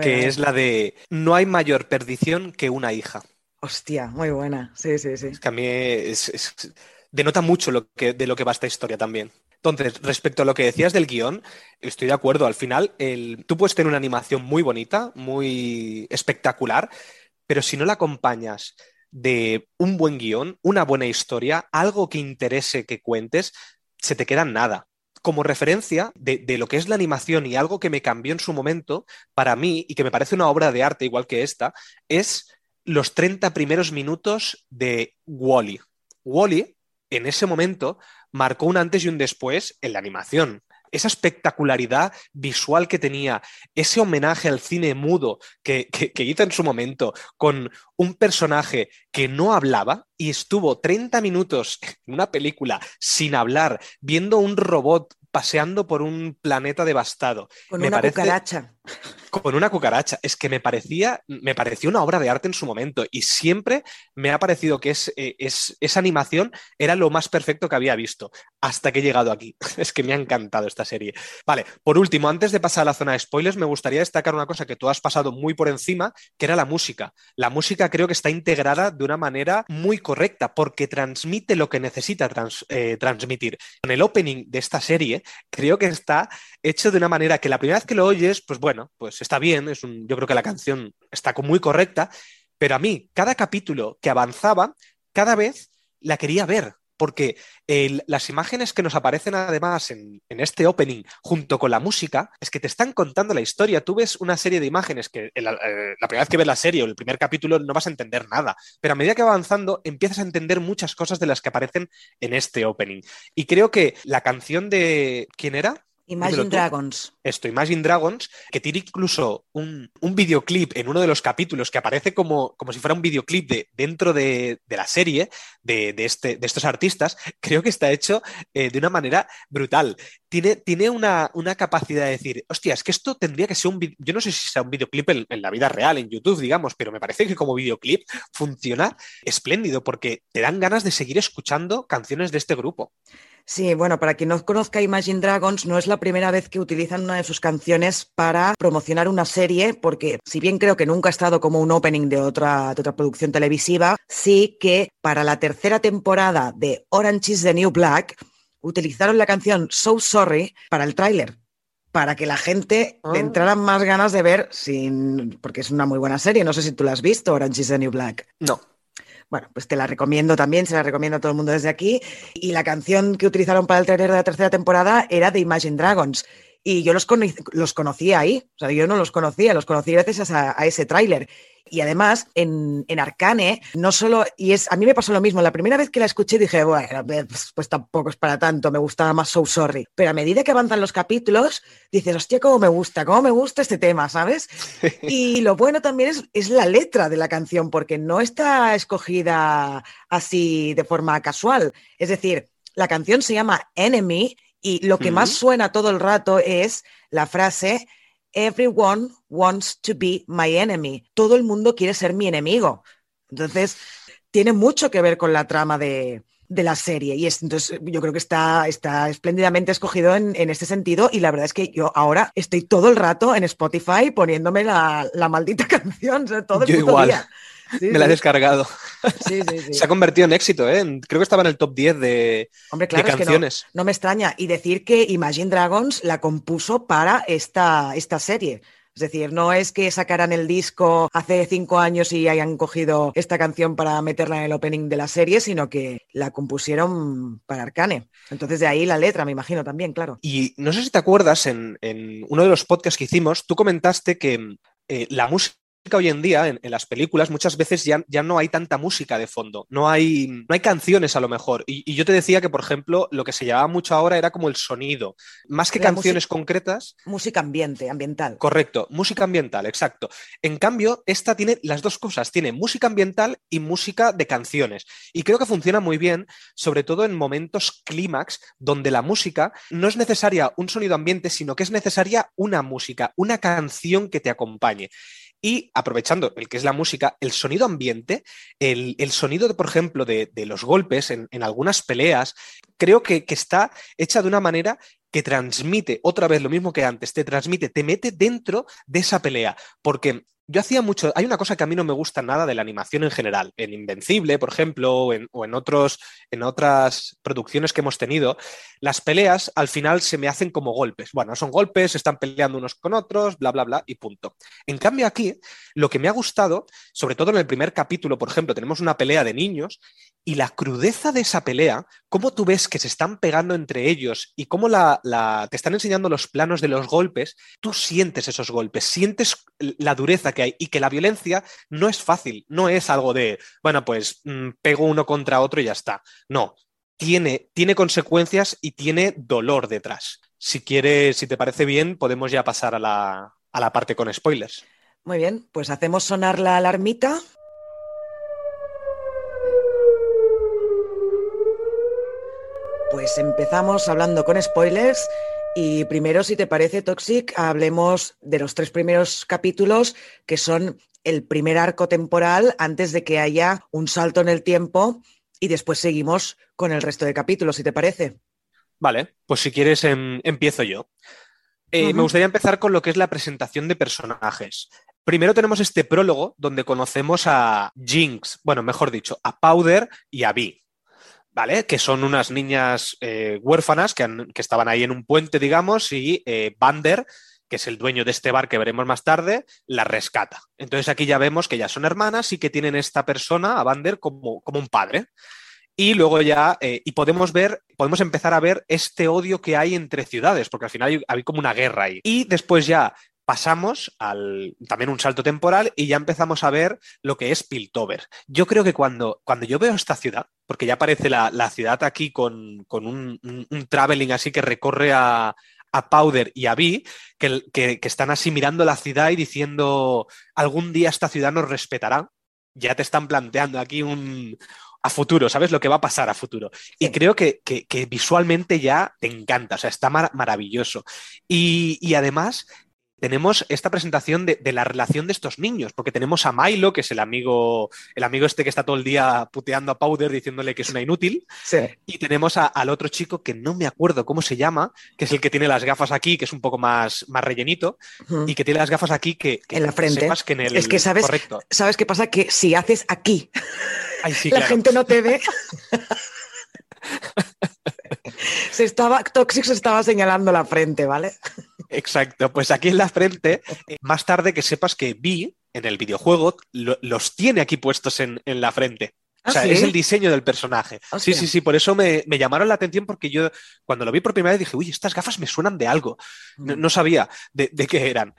que es la de no hay mayor perdición que una hija. Hostia, muy buena. Sí, sí, sí. que a mí denota mucho lo que, de lo que va esta historia también. Entonces, respecto a lo que decías del guion, estoy de acuerdo. Al final, el, tú puedes tener una animación muy bonita, muy espectacular, pero si no la acompañas de un buen guion, una buena historia, algo que interese que cuentes, se te queda nada. Como referencia de, lo que es la animación y algo que me cambió en su momento, para mí, y que me parece una obra de arte igual que esta, es los 30 primeros minutos de Wally. Wally, en ese momento, marcó un antes y un después en la animación esa espectacularidad visual que tenía, ese homenaje al cine mudo que, hizo en su momento con un personaje que no hablaba y estuvo 30 minutos en una película sin hablar, viendo un robot paseando por un planeta devastado. Con una cucaracha. Con una cucaracha. Es que me parecía, me pareció una obra de arte en su momento y siempre me ha parecido que es, eh, es, esa animación era lo más perfecto que había visto hasta que he llegado aquí. [LAUGHS] Es que me ha encantado esta serie. Vale, por último, antes de pasar a la zona de spoilers, me gustaría destacar una cosa que tú has pasado muy por encima, que era la música. La música creo que está integrada de una manera muy correcta porque transmite lo que necesita eh, transmitir. En el opening de esta serie creo que está hecho de una manera que la primera vez que lo oyes, pues bueno, pues está bien, es un, yo creo que la canción está muy correcta, pero a mí, cada capítulo que avanzaba, cada vez la quería ver, porque las imágenes que nos aparecen además en, este opening junto con la música es que te están contando la historia. Tú ves una serie de imágenes que la, eh, la, primera vez que ves la serie o el primer capítulo no vas a entender nada, pero a medida que va avanzando empiezas a entender muchas cosas de las que aparecen en este opening. Y creo que la canción de... ¿Quién era? Imagine Dragons. Esto, Imagine Dragons, que tiene incluso un, videoclip en uno de los capítulos que aparece como, como si fuera un videoclip de, dentro de, la serie de, este, de, estos artistas, [LAUGHS] creo que está hecho eh, de una manera brutal. Tiene, tiene una, capacidad de decir, hostia, es que esto tendría que ser un yo no sé si sea un videoclip en, en la vida real, en YouTube, digamos, pero me parece que como videoclip funciona espléndido porque te dan ganas de seguir escuchando canciones de este grupo. Sí, bueno, para quien no conozca Imagine Dragons, no es la primera vez que utilizan una de sus canciones para promocionar una serie, porque si bien creo que nunca ha estado como un opening de otra, otra producción televisiva, sí que para la tercera temporada de Orange is the New Black utilizaron la canción So Sorry para el tráiler para que la gente le ah. entrara más ganas de ver sin porque es una muy buena serie, no sé si tú la has visto Orange is the New Black. No. Bueno, pues te la recomiendo también, se la recomiendo a todo el mundo desde aquí. Y la canción que utilizaron para el trailer de la tercera temporada era de Imagine Dragons. Y yo los, los conocía ahí, o sea, yo no los conocía, los conocí gracias a, a ese tráiler. Y además, en, Arcane, no solo, y es, a mí me pasó lo mismo, la primera vez que la escuché dije, bueno, pues, pues, tampoco es para tanto, me gustaba más So Sorry. Pero a medida que avanzan los capítulos, dices, hostia, cómo me gusta, cómo me gusta este tema, ¿sabes? [LAUGHS] y lo bueno también es, es la letra de la canción, porque no está escogida así de forma casual. Es decir, la canción se llama Enemy y lo que más suena todo el rato es la frase Everyone wants to be my enemy. Todo el mundo quiere ser mi enemigo. Entonces, tiene mucho que ver con la trama de, la serie. Y entonces yo creo que está, está espléndidamente escogido en, este sentido. Y la verdad es que yo ahora estoy todo el rato en Spotify poniéndome la, maldita [LAUGHS] canción, todo el yo igual. Me la he descargado. [LAUGHS] Se ha convertido en éxito, ¿eh? Creo que estaba en el top 10 de, Hombre, claro, canciones. no, me extraña. Y decir que Imagine Dragons la compuso para esta, esta serie. Es decir, no es que sacaran el disco hace cinco años y hayan cogido esta canción para meterla en el opening de la serie, sino que la compusieron para Arcane. Entonces de ahí la letra, me imagino también, claro. Y no sé si te acuerdas, en, uno de los podcasts que hicimos, tú comentaste que eh, la música hoy en día, en, las películas, muchas veces ya, ya, no hay tanta música de fondo, no hay, no hay canciones a lo mejor. Y, yo te decía que, por ejemplo, lo que se llevaba mucho ahora era como el sonido, más que canciones concretas. Música ambiente, ambiental. Correcto, música ambiental, exacto. En cambio, esta tiene las dos cosas, tiene música ambiental y música de canciones. Y creo que funciona muy bien, sobre todo en momentos clímax, donde la música no es necesaria un sonido ambiente, sino que es necesaria una música, una canción que te acompañe. Y aprovechando el que es la música, el sonido ambiente, el, sonido, de, por ejemplo, de, los golpes en, algunas peleas, creo que, que está hecha de una manera que transmite otra vez lo mismo que antes, te transmite, te mete dentro de esa pelea, porque yo hacía mucho, hay una cosa que a mí no me gusta nada de la animación en general, en Invencible, por ejemplo, o en, otros, en otras producciones que hemos tenido, las peleas al final se me hacen como golpes. Bueno, son golpes, están peleando unos con otros, bla, bla, bla, y punto. En cambio aquí, lo que me ha gustado, sobre todo en el primer capítulo, por ejemplo, tenemos una pelea de niños y la crudeza de esa pelea, cómo tú ves que se están pegando entre ellos y cómo la, te están enseñando los planos de los golpes, tú sientes esos golpes, sientes la dureza que hay y que la violencia no es fácil, no es algo de, bueno, pues mm, pego uno contra otro y ya está. No, tiene, tiene consecuencias y tiene dolor detrás. Si quieres, si te parece bien, podemos ya pasar a la, a la parte con spoilers. Muy bien, pues hacemos sonar la alarmita. Pues empezamos hablando con spoilers y primero, si te parece, Toxic, hablemos de los tres primeros capítulos que son el primer arco temporal antes de que haya un salto en el tiempo y después seguimos con el resto de capítulos, si te parece. Vale, pues si quieres em, empiezo yo. Eh, me gustaría empezar con lo que es la presentación de personajes. Primero tenemos este prólogo donde conocemos a Jinx, bueno, mejor dicho, a Powder y a Vi. ¿Vale? Que son unas niñas eh, huérfanas que, estaban ahí en un puente, digamos, y eh, Bander, que es el dueño de este bar que veremos más tarde, la rescata. Entonces aquí ya vemos que ya son hermanas y que tienen esta persona, a Bander, como, como un padre. Y luego ya, eh, y podemos ver, podemos empezar a ver este odio que hay entre ciudades, porque al final hay como una guerra ahí. Y después ya pasamos al también un salto temporal y ya empezamos a ver lo que es Piltover. Yo creo que cuando, cuando yo veo esta ciudad, porque ya aparece la, ciudad aquí con, un, traveling así que recorre a, a Powder y a Vi, que, que, están así mirando la ciudad y diciendo, algún día esta ciudad nos respetará. Ya te están planteando aquí un, a futuro, ¿sabes? Lo que va a pasar a futuro. Y creo que, visualmente ya te encanta, o sea, está maravilloso. Y, y, además tenemos esta presentación de, la relación de estos niños, porque tenemos a Milo, que es el amigo, el amigo este que está todo el día puteando a Powder diciéndole que es una inútil, y tenemos al otro chico que no me acuerdo cómo se llama, que es el que tiene las gafas aquí, que es un poco más, más rellenito, y que tiene las gafas aquí que, en la frente. Sepas que en el es que sabes, sabes qué pasa que si haces aquí, [LAUGHS] la gente no te ve. [LAUGHS] se estaba, Toxic se estaba señalando la frente, ¿vale? Exacto, pues aquí en la frente, eh, más tarde que sepas que Vi en el videojuego los tiene aquí puestos en, en la frente. O sea, ¿Ah, es el diseño del personaje. Sí, sí, sí, por eso me, llamaron la atención porque yo cuando lo vi por primera vez dije, uy, estas gafas me suenan de algo. No, mm. sabía de, qué eran.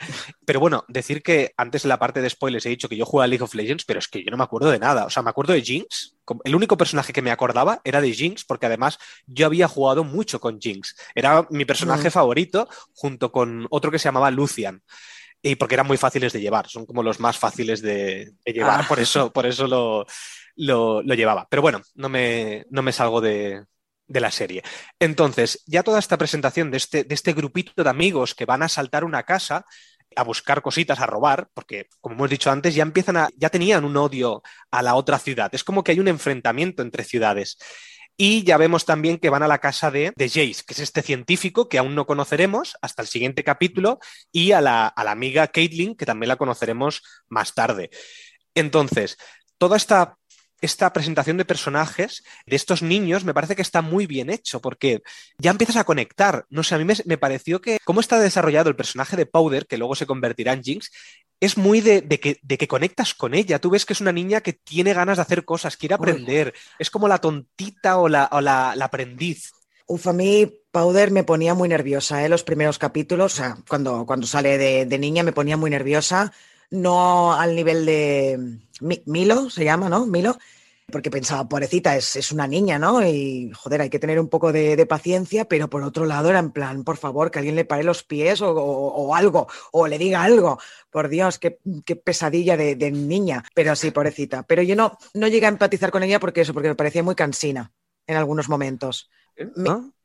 Pero bueno, decir que antes en la parte de spoilers he dicho que yo juego a League of Legends, pero es que yo no me acuerdo de nada. O sea, me acuerdo de Jinx. El único personaje que me acordaba era de Jinx porque además yo había jugado mucho con Jinx. Era mi personaje mm. favorito junto con otro que se llamaba Lucian y porque eran muy fáciles de llevar, son como los más fáciles de, llevar, ah. por eso, por eso lo, lo, llevaba. Pero bueno, no me, salgo de, la serie. Entonces, ya toda esta presentación de este, de este grupito de amigos que van a saltar una casa, a buscar cositas, a robar, porque como hemos dicho antes, ya empiezan a, ya tenían un odio a la otra ciudad. Es como que hay un enfrentamiento entre ciudades. Y ya vemos también que van a la casa de, de Jace, que es este científico que aún no conoceremos hasta el siguiente capítulo, y a la, a la amiga Caitlin, que también la conoceremos más tarde. Entonces, toda esta esta presentación de personajes de estos niños me parece que está muy bien hecho porque ya empiezas a conectar. No sé, a mí me, pareció que cómo está desarrollado el personaje de Powder, que luego se convertirá en Jinx, es muy de, que, de, que, conectas con ella. Tú ves que es una niña que tiene ganas de hacer cosas, quiere aprender. Es como la tontita o la, la, aprendiz. Uf, a mí Powder me ponía muy nerviosa, ¿eh? los primeros capítulos, o sea, cuando, cuando sale de, de niña me ponía muy nerviosa no al nivel de Milo, se llama, ¿no? Milo, porque pensaba, pobrecita, es, es una niña, ¿no? Y joder, hay que tener un poco de, paciencia, pero por otro lado era en plan, por favor, que alguien le pare los pies o, algo, o le diga algo. Por Dios, qué, pesadilla de, niña. Pero sí, pobrecita. Pero yo no, no llegué a empatizar con ella porque eso, porque me parecía muy cansina en algunos momentos.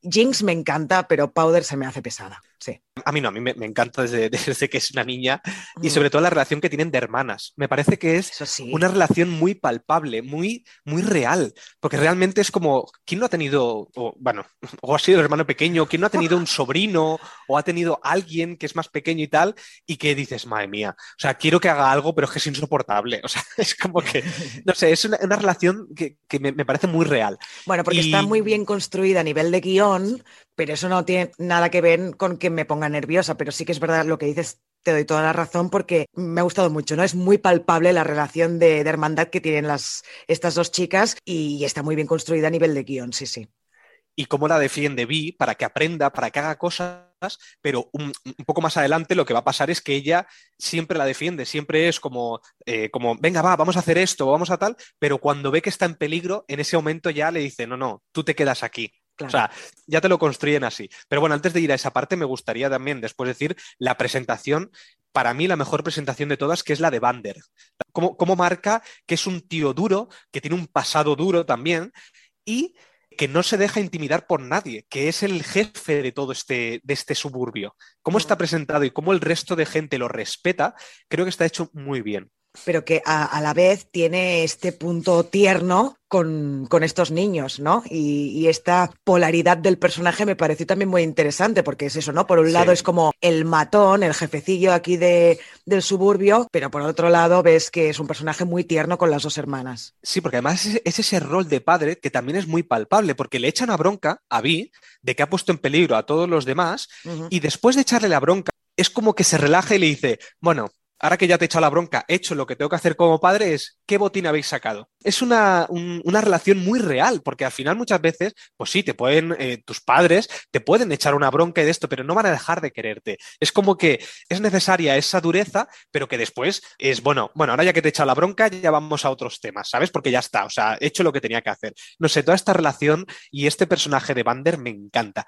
Jinx me encanta, pero Powder se me hace pesada. Sí. A mí no, a mí me, encanta desde, [LAUGHS] desde, que es una niña y sobre todo la relación que tienen de hermanas. Me parece que es una relación muy palpable, muy, muy real, porque realmente es como, ¿quién no ha tenido, o, bueno, [LAUGHS] o ha sido el hermano pequeño, quién no ha tenido un [LAUGHS] sobrino o ha tenido alguien que es más pequeño y tal y que dices, madre mía, o sea, quiero que haga algo, pero es que es insoportable. O sea, es como que, no sé, es una, relación que, me, parece muy real. Bueno, porque está muy bien construida a nivel de guion, pero eso no tiene nada que ver con que me ponga nerviosa, pero sí que es verdad lo que dices, te doy toda la razón porque me ha gustado mucho, ¿no? Es muy palpable la relación de, hermandad que tienen las, estas dos chicas y está muy bien construida a nivel de guion, sí, sí. Y cómo la defiende Vi para que aprenda, para que haga cosas, pero un, poco más adelante lo que va a pasar es que ella siempre la defiende, siempre es como, eh, como, venga, va, vamos a hacer esto, vamos a tal, pero cuando ve que está en peligro, en ese momento ya le dice, no, no, tú te quedas aquí. O sea, ya te lo construyen así. Pero bueno, antes de ir a esa parte, me gustaría también después decir la presentación, para mí la mejor presentación de todas, que es la de Bander. Cómo, cómo marca que es un tío duro, que tiene un pasado duro también y que no se deja intimidar por nadie, que es el jefe de todo este, de este suburbio. Cómo está presentado y cómo el resto de gente lo respeta, creo que está hecho muy bien pero que a, la vez tiene este punto tierno con, estos niños, ¿no? Y, esta polaridad del personaje me pareció también muy interesante, porque es eso, ¿no? Por un lado es como el matón, el jefecillo aquí de, del suburbio, pero por otro lado ves que es un personaje muy tierno con las dos hermanas. Sí, porque además es, ese rol de padre que también es muy palpable, porque le echan a bronca a Vi de que ha puesto en peligro a todos los demás, y después de echarle la bronca, es como que se relaja y le dice, bueno, ahora que ya te he echado la bronca, hecho lo que tengo que hacer como padre es, ¿qué botín habéis sacado? Es una, relación muy real, porque al final muchas veces, pues sí, te pueden, eh, tus padres te pueden echar una bronca de esto, pero no van a dejar de quererte. Es como que es necesaria esa dureza, pero que después es, bueno, bueno, ahora ya que te he echado la bronca, ya vamos a otros temas, ¿sabes? Porque ya está, o sea, he hecho lo que tenía que hacer. No sé, toda esta relación y este personaje de Bander me encanta.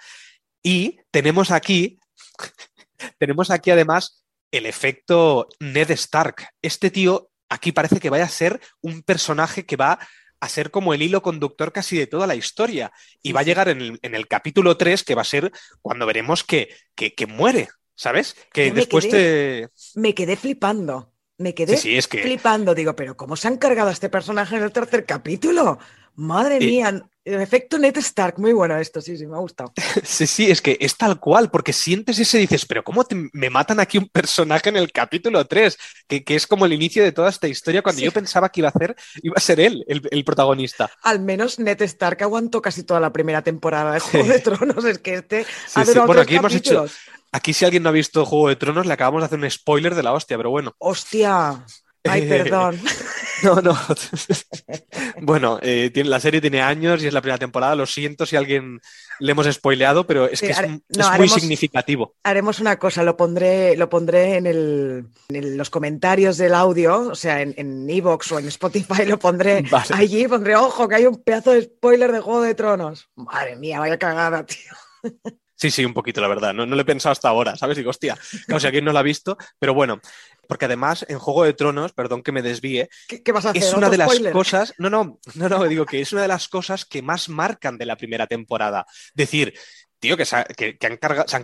Y tenemos aquí [LAUGHS] tenemos aquí además el efecto Ned Stark. Este tío aquí parece que vaya a ser un personaje que va a ser como el hilo conductor casi de toda la historia. Y va a llegar en el, capítulo 3, que va a ser cuando veremos que, que, muere, ¿sabes? Que después te... Me quedé flipando. Me quedé flipando. Digo, pero ¿cómo se han cargado a este personaje en el tercer capítulo? Madre mía, el efecto Ned Stark, muy bueno esto, sí, sí, me ha gustado. [LAUGHS] Sí, sí, es que es tal cual, porque sientes ese y dices, pero ¿cómo me matan aquí un personaje en el capítulo 3? Que, es como el inicio de toda esta historia, cuando yo pensaba que iba a ser, iba a ser él, el, protagonista. Al menos Ned Stark aguantó casi toda la primera temporada de [LAUGHS] Juego de Tronos, es que este ha Bueno, aquí hemos hecho... Aquí si alguien no ha visto Juego de Tronos, le acabamos de hacer un spoiler de la hostia, pero bueno. ¡Hostia! Ay, [LAUGHS] perdón. [LAUGHS] No, no. bueno, eh, la serie tiene años y es la primera temporada. Lo siento si a alguien le hemos spoileado, pero es que es, muy significativo. Haremos una cosa, lo pondré, lo pondré en, los comentarios del audio, o sea, en Evox o en Spotify, lo pondré [LAUGHS] allí, pondré, ojo, que hay un pedazo de spoiler de Juego de Tronos. Madre mía, vaya cagada, tío. Sí, sí, un poquito, la verdad. No, no lo he pensado hasta ahora, ¿sabes? Digo, hostia, claro, si alguien no lo ha visto, pero bueno, porque además en Juego de Tronos, perdón que me desvíe, ¿Qué, vas a hacer? es una de las cosas, no, no, no, no, digo que es una de las cosas que más marcan de la primera temporada. Decir, tío, que se, han,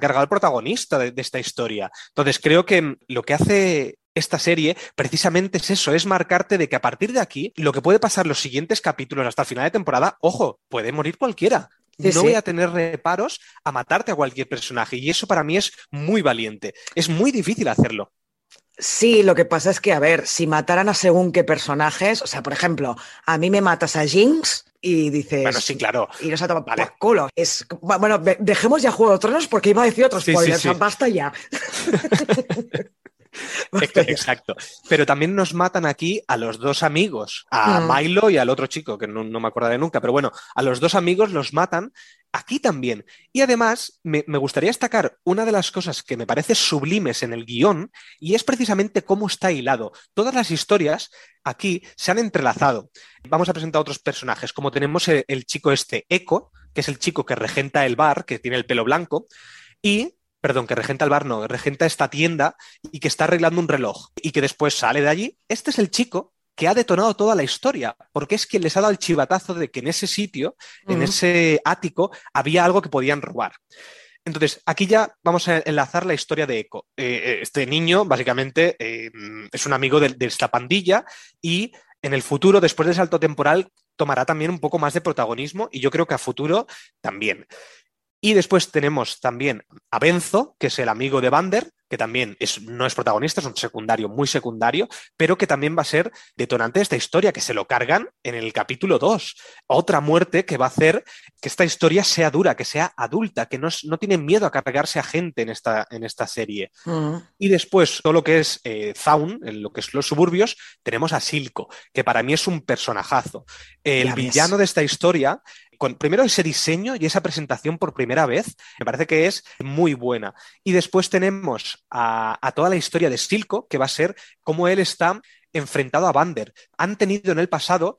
cargado, el protagonista de, esta historia. Entonces, creo que lo que hace esta serie precisamente es eso, es marcarte de que a partir de aquí, lo que puede pasar los siguientes capítulos hasta el final de temporada, ojo, puede morir cualquiera no voy a tener reparos a matarte a cualquier personaje. Y eso para mí es muy valiente. Es muy difícil hacerlo. Sí, lo que pasa es que, a ver, si mataran a según qué personajes, o sea, por ejemplo, a mí me matas a Jinx y dices. Bueno, sí, claro. Y nos ha tomado vale. culo. Es, bueno, dejemos ya Juego de Tronos porque iba a decir otros spoilers. basta ya. [LAUGHS] [LAUGHS] Exacto. Pero también nos matan aquí a los dos amigos, a mm. Milo y al otro chico, que no, me acordaré nunca, pero bueno, a los dos amigos los matan aquí también. Y además, me, gustaría destacar una de las cosas que me parece sublimes en el guion, y es precisamente cómo está hilado. Todas las historias aquí se han entrelazado. Vamos a presentar otros personajes, como tenemos el, el chico este, Echo, que es el chico que regenta el bar, que tiene el pelo blanco, y perdón, que regenta el bar, no, regenta esta tienda y que está arreglando un reloj y que después sale de allí. Este es el chico que ha detonado toda la historia, porque es quien les ha dado el chivatazo de que en ese sitio, en ese ático, había algo que podían robar. Entonces, aquí ya vamos a enlazar la historia de Eco. Eh, eh, este niño, básicamente, eh, es un amigo de, de, esta pandilla y en el futuro, después del salto temporal, tomará también un poco más de protagonismo y yo creo que a futuro también. Y después tenemos también a Benzo, que es el amigo de Vander, que también es, no es protagonista, es un secundario muy secundario, pero que también va a ser detonante de esta historia, que se lo cargan en el capítulo 2. Otra muerte que va a hacer que esta historia sea dura, que sea adulta, que no, no tiene miedo a cargarse a gente en esta, en esta serie. Y después, todo lo que es eh, Zaun, en lo que es los suburbios, tenemos a Silco, que para mí es un personajazo. El villano de esta historia con primero ese diseño y esa presentación por primera vez, me parece que es muy buena. Y después tenemos a, toda la historia de Silco, que va a ser cómo él está enfrentado a Vander. Han tenido en el pasado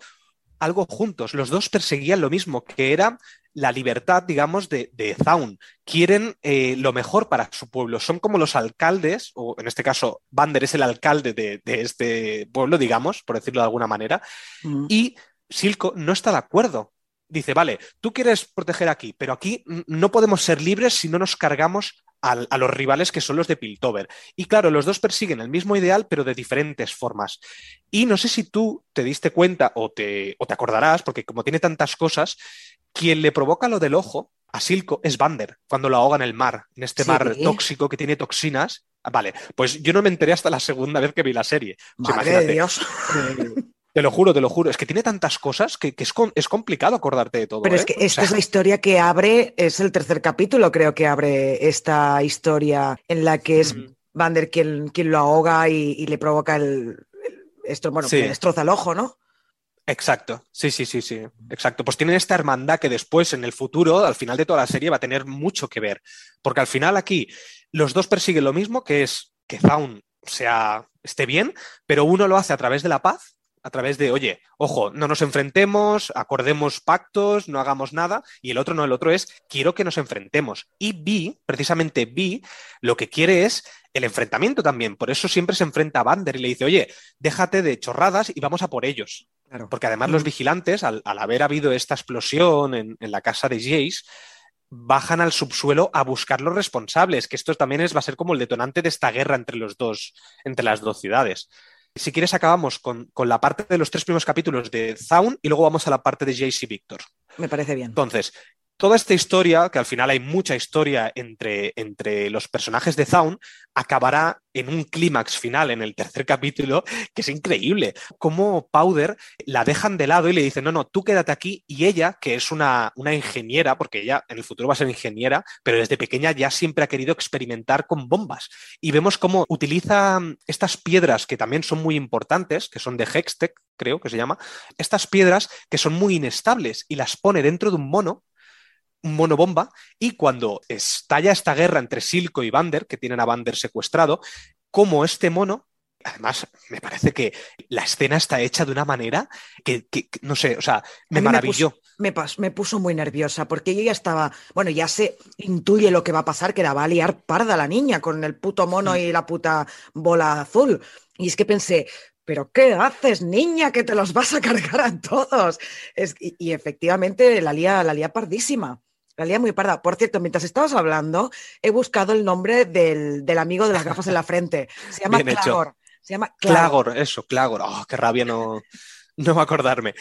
algo juntos. Los dos perseguían lo mismo, que era la libertad, digamos, de, de Zaun. Quieren eh, lo mejor para su pueblo. Son como los alcaldes, o en este caso, Vander es el alcalde de, este pueblo, digamos, por decirlo de alguna manera. Mm. Y Silco no está de acuerdo dice, vale, tú quieres proteger aquí, pero aquí no podemos ser libres si no nos cargamos a los rivales que son los de Piltover. Y claro, los dos persiguen el mismo ideal, pero de diferentes formas. Y no sé si tú te diste cuenta o te, te acordarás, porque como tiene tantas cosas, quien le provoca lo del ojo a Silco es Vander, cuando lo ahoga en el mar, en este mar tóxico que tiene toxinas. Vale, pues yo no me enteré hasta la segunda vez que vi la serie. Madre de Dios. [LAUGHS] Te lo juro, te lo juro. Es que tiene tantas cosas que, es, es, complicado acordarte de todo. Pero es ¿eh? que esta es la historia que abre, es el tercer capítulo, creo que abre esta historia en la que es Vander quien, quien, lo ahoga y, le provoca el, esto, bueno, que destroza el ojo, ¿no? Exacto, sí, sí, sí, sí, exacto. Pues tienen esta hermandad que después, en el futuro, al final de toda la serie, va a tener mucho que ver. Porque al final aquí los dos persiguen lo mismo, que es que Zaun sea, esté bien, pero uno lo hace a través de la paz a través de, oye, ojo, no nos enfrentemos, acordemos pactos, no hagamos nada, y el otro no, el otro es, quiero que nos enfrentemos. Y Vi, precisamente Vi, lo que quiere es el enfrentamiento también, por eso siempre se enfrenta a Bander y le dice, oye, déjate de chorradas y vamos a por ellos. Porque además los mm. vigilantes, al, haber habido esta explosión en, en la casa de Jace, bajan al subsuelo a buscar los responsables, que esto también es, va a ser como el detonante de esta guerra entre los dos, entre las dos ciudades. Si quieres, acabamos con, la parte de los tres primeros capítulos de Zaun y luego vamos a la parte de Jace y Victor. Me parece bien. Entonces, toda esta historia, que al final hay mucha historia entre, entre los personajes de Zaun, acabará en un clímax final en el tercer capítulo, que es increíble. Cómo Powder la dejan de lado y le dicen, no, no, tú quédate aquí. Y ella, que es una, una ingeniera, porque ella en el futuro va a ser ingeniera, pero desde pequeña ya siempre ha querido experimentar con bombas. Y vemos cómo utiliza estas piedras que también son muy importantes, que son de Hextech, creo que se llama, estas piedras que son muy inestables y las pone dentro de un mono monobomba y cuando estalla esta guerra entre Silco y Vander, que tienen a Vander secuestrado, como este mono Además, me parece que la escena está hecha de una manera que, no sé, o sea, me maravilló. Me puso, me, puso muy nerviosa porque yo ya estaba, bueno, ya se intuye lo que va a pasar, que la va a liar parda la niña con el puto mono y la puta bola azul. Y es que pensé, ¿pero qué haces, niña? Que te los vas a cargar a todos. y, efectivamente la lía, la lía pardísima. Lía muy parda. Por cierto, mientras estabas hablando, he buscado el nombre del, amigo de las gafas en la frente. Se llama Clagor. Se llama Clagor. eso, Clagor. Oh, qué rabia no, no acordarme.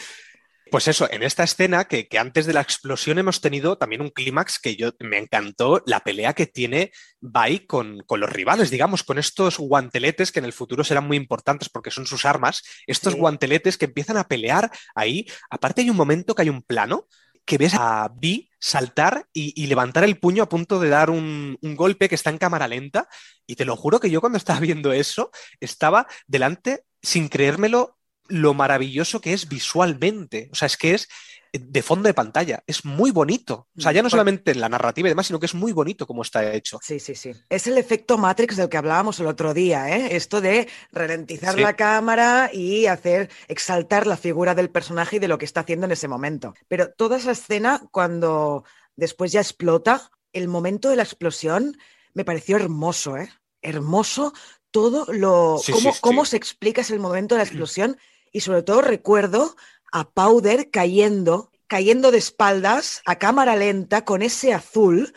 Pues eso, en esta escena que, antes de la explosión hemos tenido también un clímax que yo me encantó, la pelea que tiene Bai con, con, los rivales, digamos, con estos guanteletes que en el futuro serán muy importantes porque son sus armas, estos guanteletes que empiezan a pelear ahí. Aparte hay un momento que hay un plano que ves a Vi saltar y, levantar el puño a punto de dar un, golpe que está en cámara lenta. Y te lo juro que yo cuando estaba viendo eso, estaba delante sin creérmelo lo maravilloso que es visualmente. O sea, es que es de fondo de pantalla. Es muy bonito. O sea, ya no solamente en la narrativa y demás, sino que es muy bonito como está hecho. Sí, sí, sí. Es el efecto Matrix del que hablábamos el otro día, ¿eh? Esto de ralentizar la cámara y hacer exaltar la figura del personaje y de lo que está haciendo en ese momento. Pero toda esa escena, cuando después ya explota, el momento de la explosión me pareció hermoso, ¿eh? Hermoso todo lo. cómo, cómo se explica ese momento de la explosión. Y sobre todo recuerdo a Powder cayendo, cayendo de espaldas a cámara lenta con ese azul.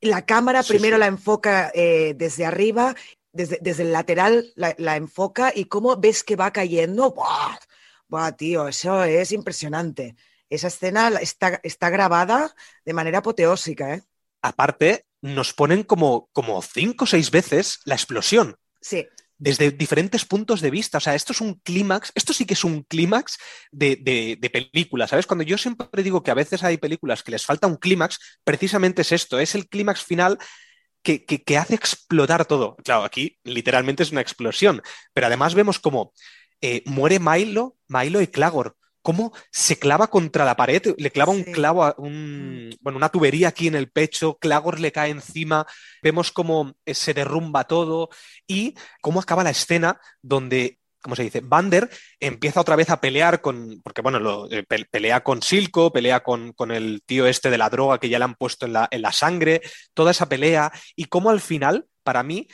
La cámara primero la enfoca eh, desde arriba, desde, desde el lateral la, enfoca y cómo ves que va cayendo. ¡Buah! ¡Buah, tío! Eso es impresionante. Esa escena está, está grabada de manera apoteósica. ¿eh? Aparte, nos ponen como, como cinco o seis veces la explosión. Sí desde diferentes puntos de vista. O sea, esto es un clímax, esto sí que es un clímax de, de, película, ¿sabes? Cuando yo siempre digo que a veces hay películas que les falta un clímax, precisamente es esto, es el clímax final que, que, hace explotar todo. Claro, aquí literalmente es una explosión, pero además vemos como eh, muere Milo, Milo y Clagor cómo se clava contra la pared, le clava un clavo, a un, mm. bueno, una tubería aquí en el pecho, Clagor le cae encima, vemos cómo eh, se derrumba todo y cómo acaba la escena donde ¿cómo se dice? Bander empieza otra vez a pelear con, porque bueno, lo, eh, pelea con Silco, pelea con, con, el tío este de la droga que ya le han puesto en la, en la sangre, toda esa pelea, y cómo al final, para mí,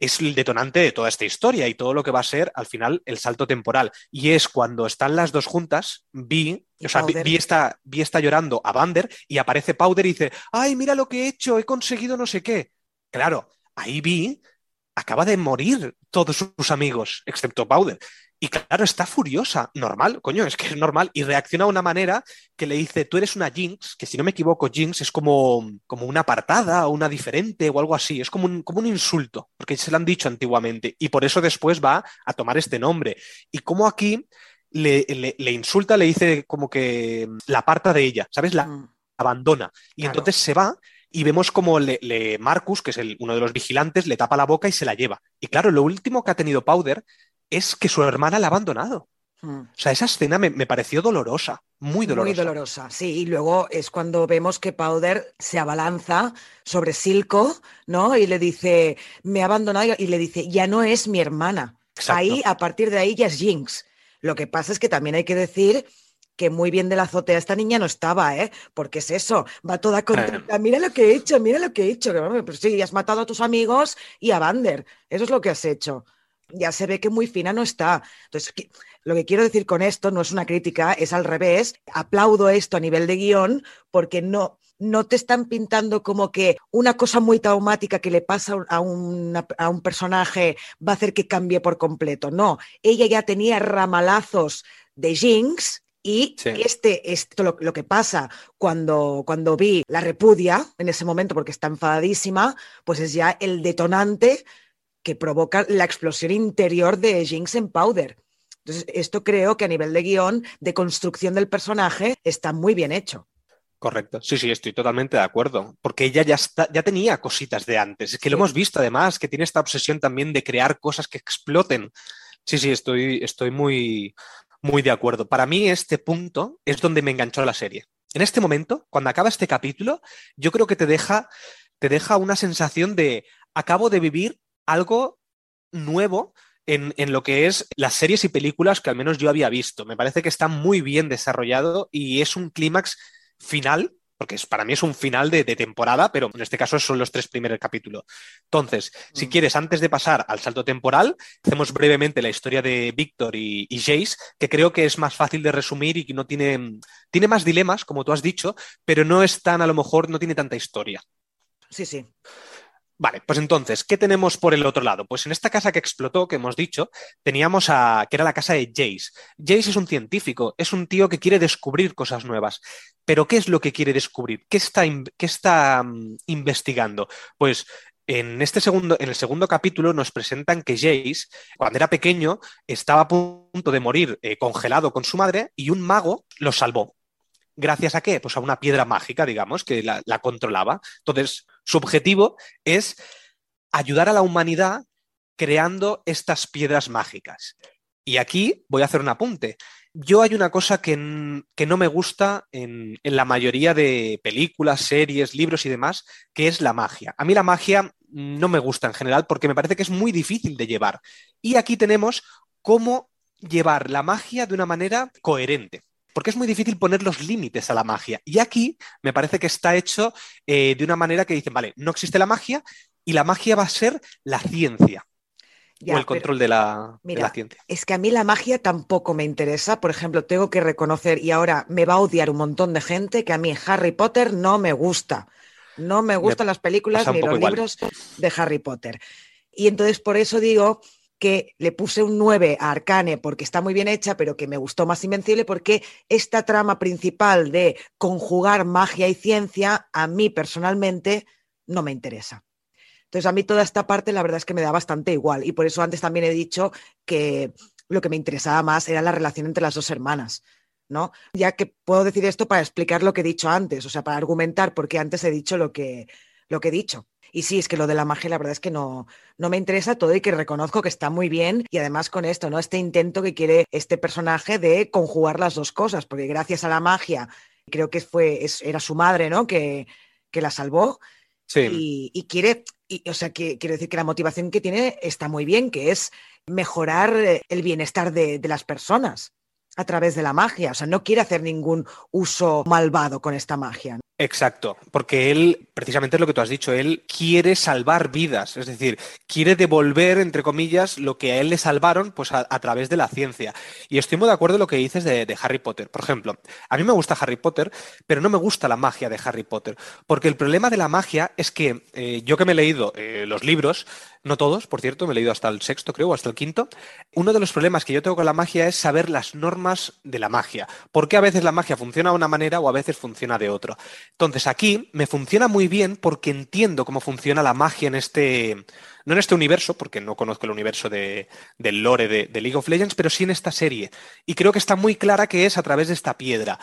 es el detonante de toda esta historia y todo lo que va a ser al final el salto temporal. Y es cuando están las dos juntas, Vi, o sea, Vi, está, está llorando a Bander y aparece Powder y dice, ay, mira lo que he hecho, he conseguido no sé qué. Claro, ahí Vi acaba de morir todos sus amigos, excepto Powder. Y claro, está furiosa, normal, coño, es que es normal, y reacciona de una manera que le dice, tú eres una Jinx, que si no me equivoco, Jinx es como, como una apartada o una diferente o algo así, es como un, como un insulto, porque se lo han dicho antiguamente, y por eso después va a tomar este nombre. Y como aquí le, le, insulta, le dice como que la aparta de ella, ¿sabes? La mm. abandona. Y entonces se va y vemos como le, Marcus, que es el, uno de los vigilantes, le tapa la boca y se la lleva. Y claro, lo último que ha tenido Powder es que su hermana la ha abandonado. Hmm. O sea, esa escena me, pareció dolorosa, muy dolorosa. Muy dolorosa, sí. Y luego es cuando vemos que Powder se abalanza sobre Silco, ¿no? Y le dice, me ha abandonado y le dice, ya no es mi hermana. Ahí, a partir de ahí, ya es Jinx. Lo que pasa es que también hay que decir que muy bien de la azotea esta niña no estaba, ¿eh? Porque es eso, va toda contenta, mira lo que he hecho, mira lo que he hecho. Pues sí, has matado a tus amigos y a Vander, eso es lo que has hecho. Ya se ve que muy fina no está. Entonces, lo que quiero decir con esto no es una crítica, es al revés. Aplaudo esto a nivel de guion porque no, no te están pintando como que una cosa muy traumática que le pasa a, a, un personaje va a hacer que cambie por completo. No, ella ya tenía ramalazos de Jinx y este, esto, lo, lo, que pasa cuando, cuando vi la repudia en ese momento, porque está enfadadísima, pues es ya el detonante que provoca la explosión interior de Jinx en Powder. Entonces, esto creo que a nivel de guion, de construcción del personaje, está muy bien hecho. Correcto. Sí, sí, estoy totalmente de acuerdo. Porque ella ya, está, ya tenía cositas de antes. Es que lo hemos visto además, que tiene esta obsesión también de crear cosas que exploten. Sí, sí, estoy, estoy muy, muy de acuerdo. Para mí este punto es donde me enganchó la serie. En este momento, cuando acaba este capítulo, yo creo que te deja, te deja una sensación de acabo de vivir algo nuevo en, en, lo que es las series y películas que al menos yo había visto. Me parece que está muy bien desarrollado y es un clímax final porque para mí es un final de, temporada, pero en este caso son los tres primeros capítulos. Entonces, si mm. quieres, antes de pasar al salto temporal, hacemos brevemente la historia de Víctor y, Jace, que creo que es más fácil de resumir y que no tiene, tiene más dilemas, como tú has dicho, pero no es tan, a lo mejor, no tiene tanta historia. Sí, sí. Vale, pues entonces, ¿qué tenemos por el otro lado? Pues en esta casa que explotó, que hemos dicho, teníamos a, que era la casa de Jace. Jace es un científico, es un tío que quiere descubrir cosas nuevas. Pero ¿qué es lo que quiere descubrir? ¿Qué está, qué está mm, investigando? Pues en este segundo, en el segundo capítulo nos presentan que Jace, cuando era pequeño, estaba a punto de morir eh, congelado con su madre y un mago lo salvó. ¿Gracias a qué? Pues a una piedra mágica, digamos, que la, controlaba. Entonces, su objetivo es ayudar a la humanidad creando estas piedras mágicas. Y aquí voy a hacer un apunte. Yo hay una cosa que, no me gusta en, en, la mayoría de películas, series, libros y demás, que es la magia. A mí la magia no me gusta en general porque me parece que es muy difícil de llevar. Y aquí tenemos cómo llevar la magia de una manera coherente porque es muy difícil poner los límites a la magia. Y aquí me parece que está hecho eh, de una manera que dicen, vale, no existe la magia y la magia va a ser la ciencia. o el control de, la, ciencia. Es que a mí la magia tampoco me interesa. Por ejemplo, tengo que reconocer, y ahora me va a odiar un montón de gente, que a mí Harry Potter no me gusta. No me gustan las películas ni los libros de Harry Potter. Y entonces por eso digo que le puse un 9 a Arcane porque está muy bien hecha, pero que me gustó más Invencible porque esta trama principal de conjugar magia y ciencia a mí personalmente no me interesa. Entonces a mí toda esta parte la verdad es que me da bastante igual y por eso antes también he dicho que lo que me interesaba más era la relación entre las dos hermanas. ¿no? Ya que puedo decir esto para explicar lo que he dicho antes, o sea, para argumentar porque antes he dicho lo que, lo que he dicho. Y sí, es que lo de la magia, la verdad es que no, no me interesa todo y que reconozco que está muy bien. Y además con esto, ¿no? Este intento que quiere este personaje de conjugar las dos cosas, porque gracias a la magia, creo que fue, era su madre, ¿no? Que, que la salvó. Sí. Y, quiere, y, o sea, que quiero decir que la motivación que tiene está muy bien, que es mejorar el bienestar de, de las personas a través de la magia. O sea, no quiere hacer ningún uso malvado con esta magia. Exacto, porque él, precisamente es lo que tú has dicho, él quiere salvar vidas, es decir, quiere devolver, entre comillas, lo que a él le salvaron pues a, través de la ciencia. Y estoy muy de acuerdo en lo que dices de, Harry Potter. Por ejemplo, a mí me gusta Harry Potter, pero no me gusta la magia de Harry Potter, porque el problema de la magia es que eh, yo que me he leído eh, los libros, no todos, por cierto, me he leído hasta el sexto, creo, o hasta el quinto. Uno de los problemas que yo tengo con la magia es saber las normas de la magia. Porque a veces la magia funciona de una manera o a veces funciona de otra. Entonces aquí me funciona muy bien porque entiendo cómo funciona la magia en este, no en este universo, porque no conozco el universo de, del lore de, de League of Legends, pero sí en esta serie. Y creo que está muy clara que es a través de esta piedra.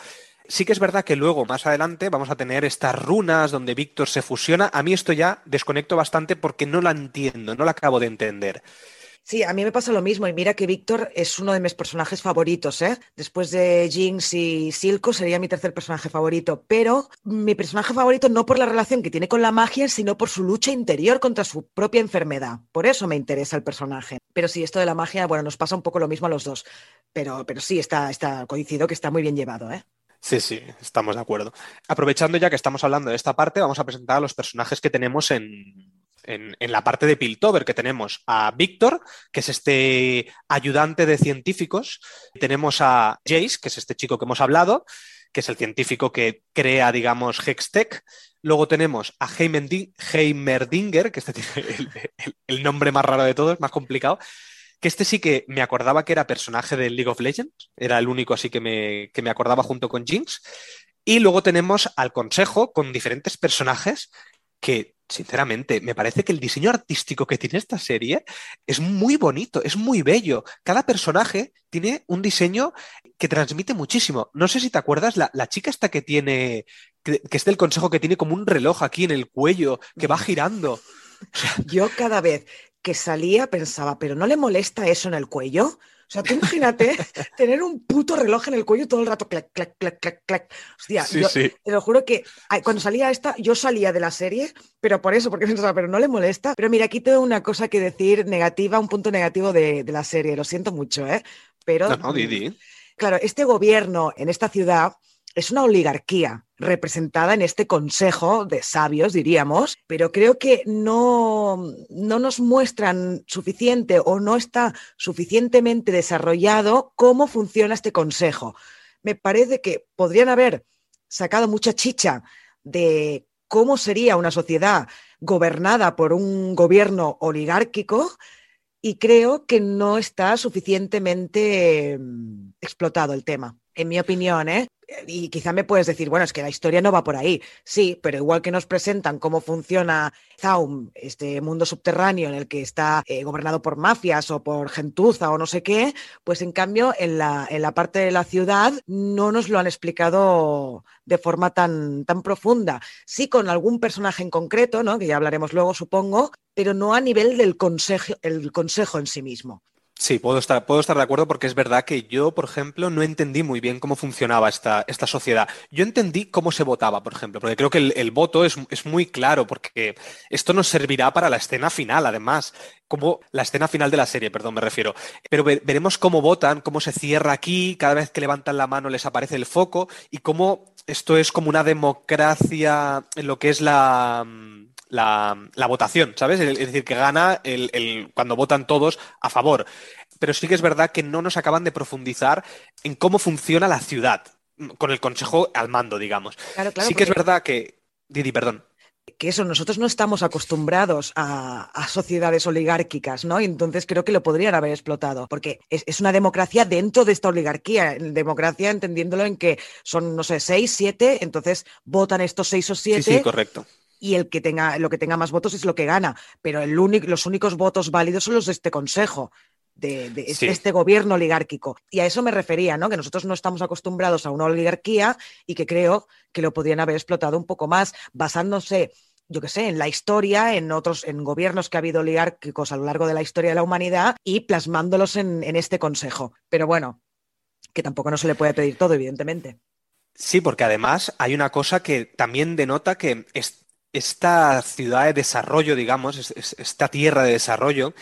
Sí que es verdad que luego, más adelante, vamos a tener estas runas donde Víctor se fusiona. A mí esto ya desconecto bastante porque no la entiendo, no la acabo de entender. Sí, a mí me pasa lo mismo. Y mira que Víctor es uno de mis personajes favoritos, ¿eh? Después de Jinx y Silco sería mi tercer personaje favorito. Pero mi personaje favorito no por la relación que tiene con la magia, sino por su lucha interior contra su propia enfermedad. Por eso me interesa el personaje. Pero sí, esto de la magia, bueno, nos pasa un poco lo mismo a los dos. Pero, pero sí, está, está, coincido que está muy bien llevado, ¿eh? Sí, sí, estamos de acuerdo. Aprovechando ya que estamos hablando de esta parte, vamos a presentar a los personajes que tenemos en, en, la parte de Piltover, que tenemos a Víctor, que es este ayudante de científicos, tenemos a Jace, que es este chico que hemos hablado, que es el científico que crea, digamos, Hextech. Luego tenemos a Heimerdinger, que este [LAUGHS] el, nombre más raro de todos, más complicado, que este sí que me acordaba que era personaje de League of Legends, era el único así que me, que me acordaba junto con Jinx. Y luego tenemos al consejo con diferentes personajes que, sinceramente, me parece que el diseño artístico que tiene esta serie es muy bonito, es muy bello. Cada personaje tiene un diseño que transmite muchísimo. No sé si te acuerdas, la, chica esta que tiene, que, es del consejo, que tiene como un reloj aquí en el cuello, que va girando. Yo cada vez que salía pensaba, pero ¿no le molesta eso en el cuello? O sea, tú imagínate [LAUGHS] tener un puto reloj en el cuello todo el rato, clac, clac, clac, clac, clac. Hostia, yo, te lo juro que cuando salía esta, yo salía de la serie, pero por eso, porque [LAUGHS] pensaba, pero no le molesta. Pero mira, aquí tengo una cosa que decir negativa, un punto negativo de, la serie, lo siento mucho, ¿eh? Pero. No, no, Didi. Claro, este gobierno en esta ciudad es una oligarquía representada en este consejo de sabios, diríamos, pero creo que no, no nos muestran suficiente o no está suficientemente desarrollado cómo funciona este consejo. Me parece que podrían haber sacado mucha chicha de cómo sería una sociedad gobernada por un gobierno oligárquico y creo que no está suficientemente mm, explotado el tema en mi opinión, ¿eh? Y quizá me puedes decir, bueno, es que la historia no va por ahí. Sí, pero igual que nos presentan cómo funciona Zaum, este mundo subterráneo en el que está eh, gobernado por mafias o por gentuza o no sé qué, pues en cambio en la, en la parte de la ciudad no nos lo han explicado de forma tan, tan profunda. Sí con algún personaje en concreto, ¿no? que ya hablaremos luego, supongo, pero no a nivel del consejo, el consejo en sí mismo. Sí, puedo estar, puedo estar de acuerdo porque es verdad que yo, por ejemplo, no entendí muy bien cómo funcionaba esta, esta sociedad. Yo entendí cómo se votaba, por ejemplo, porque creo que el, voto es, es, muy claro, porque esto nos servirá para la escena final, además, como la escena final de la serie, perdón, me refiero. Pero veremos cómo votan, cómo se cierra aquí, cada vez que levantan la mano les aparece el foco y cómo esto es como una democracia en lo que es la la, votación, ¿sabes? Es decir, que gana el, cuando votan todos a favor. Pero sí que es verdad que no nos acaban de profundizar en cómo funciona la ciudad, con el consejo al mando, digamos. sí que es verdad que. Didi, perdón que eso, nosotros no estamos acostumbrados a, sociedades oligárquicas, ¿no? entonces creo que lo podrían haber explotado, porque es, una democracia dentro de esta oligarquía, democracia entendiéndolo en que son, no sé, seis, siete, entonces votan estos seis o siete. Sí, sí, correcto y el que tenga, lo que tenga más votos es lo que gana. Pero el único, los únicos votos válidos son los de este consejo. De, este gobierno oligárquico. Y a eso me refería, ¿no? Que nosotros no estamos acostumbrados a una oligarquía y que creo que lo podrían haber explotado un poco más, basándose, yo qué sé, en la historia, en otros, en gobiernos que ha habido oligárquicos a lo largo de la historia de la humanidad y plasmándolos en, en este consejo. Pero bueno, que tampoco no se le puede pedir todo, evidentemente. Sí, porque además hay una cosa que también denota que es, esta ciudad de desarrollo, digamos, esta tierra de desarrollo,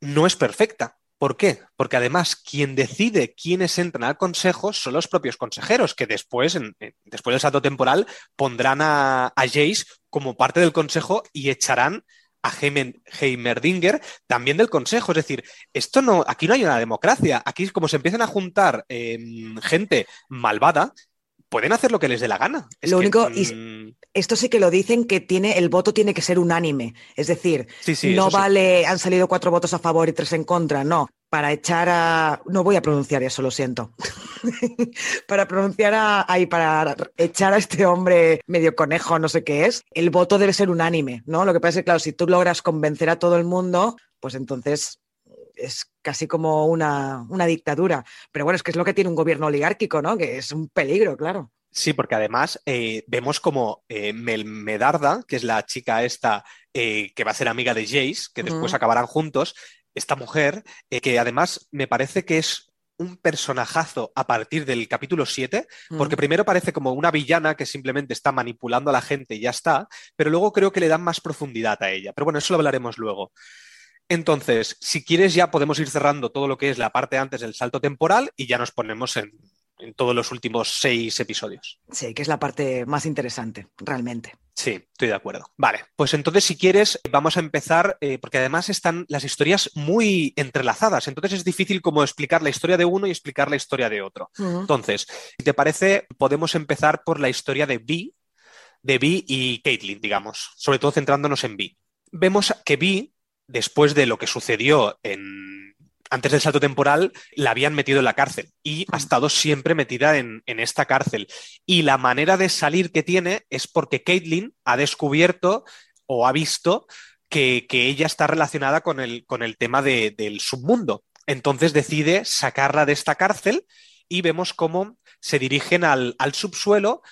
no es perfecta. ¿Por qué? Porque además quien decide quiénes entran al consejo son los propios consejeros, que después, después del salto temporal, pondrán a, Jace como parte del consejo y echarán a Heimerdinger también del consejo. Es decir, esto no, aquí no hay una democracia. Aquí, como se empiezan a juntar em, gente malvada, pueden hacer lo que les dé la gana. lo único, mm, esto sí que lo dicen que tiene, el voto tiene que ser unánime. Es decir, no vale, han salido cuatro votos a favor y tres en contra, no. Para echar a. No voy a pronunciar eso, lo siento. [LAUGHS] para pronunciar a. Ay, para echar a este hombre medio conejo, no sé qué es, el voto debe ser unánime, ¿no? Lo que pasa es que, claro, si tú logras convencer a todo el mundo, pues entonces es casi como una, dictadura. Pero bueno, es que es lo que tiene un gobierno oligárquico, ¿no? Que es un peligro, claro. Sí, porque además eh, vemos como eh, Melmedarda, que es la chica esta eh, que va a ser amiga de Jace, que después acabarán juntos, esta mujer, eh, que además me parece que es un personajazo a partir del capítulo 7, porque Mm. primero parece como una villana que simplemente está manipulando a la gente y ya está, pero luego creo que le dan más profundidad a ella. Pero bueno, eso lo hablaremos luego. Entonces, si quieres ya podemos ir cerrando todo lo que es la parte antes del salto temporal y ya nos ponemos en, en todos los últimos seis episodios. Sí, que es la parte más interesante, realmente. Sí, estoy de acuerdo. Vale, pues entonces si quieres vamos a empezar, eh, porque además están las historias muy entrelazadas, entonces es difícil como explicar la historia de uno y explicar la historia de otro. Entonces, si te parece, podemos empezar por la historia de Vi, de Vi y Caitlin, digamos, sobre todo centrándonos en Vi. Vemos que Vi, después de lo que sucedió en antes del salto temporal, la habían metido en la cárcel y ha estado siempre metida en, en esta cárcel. Y la manera de salir que tiene es porque Caitlin ha descubierto o ha visto que, que ella está relacionada con el, con el tema de- del submundo. Entonces decide sacarla de esta cárcel y vemos cómo se dirigen al, al subsuelo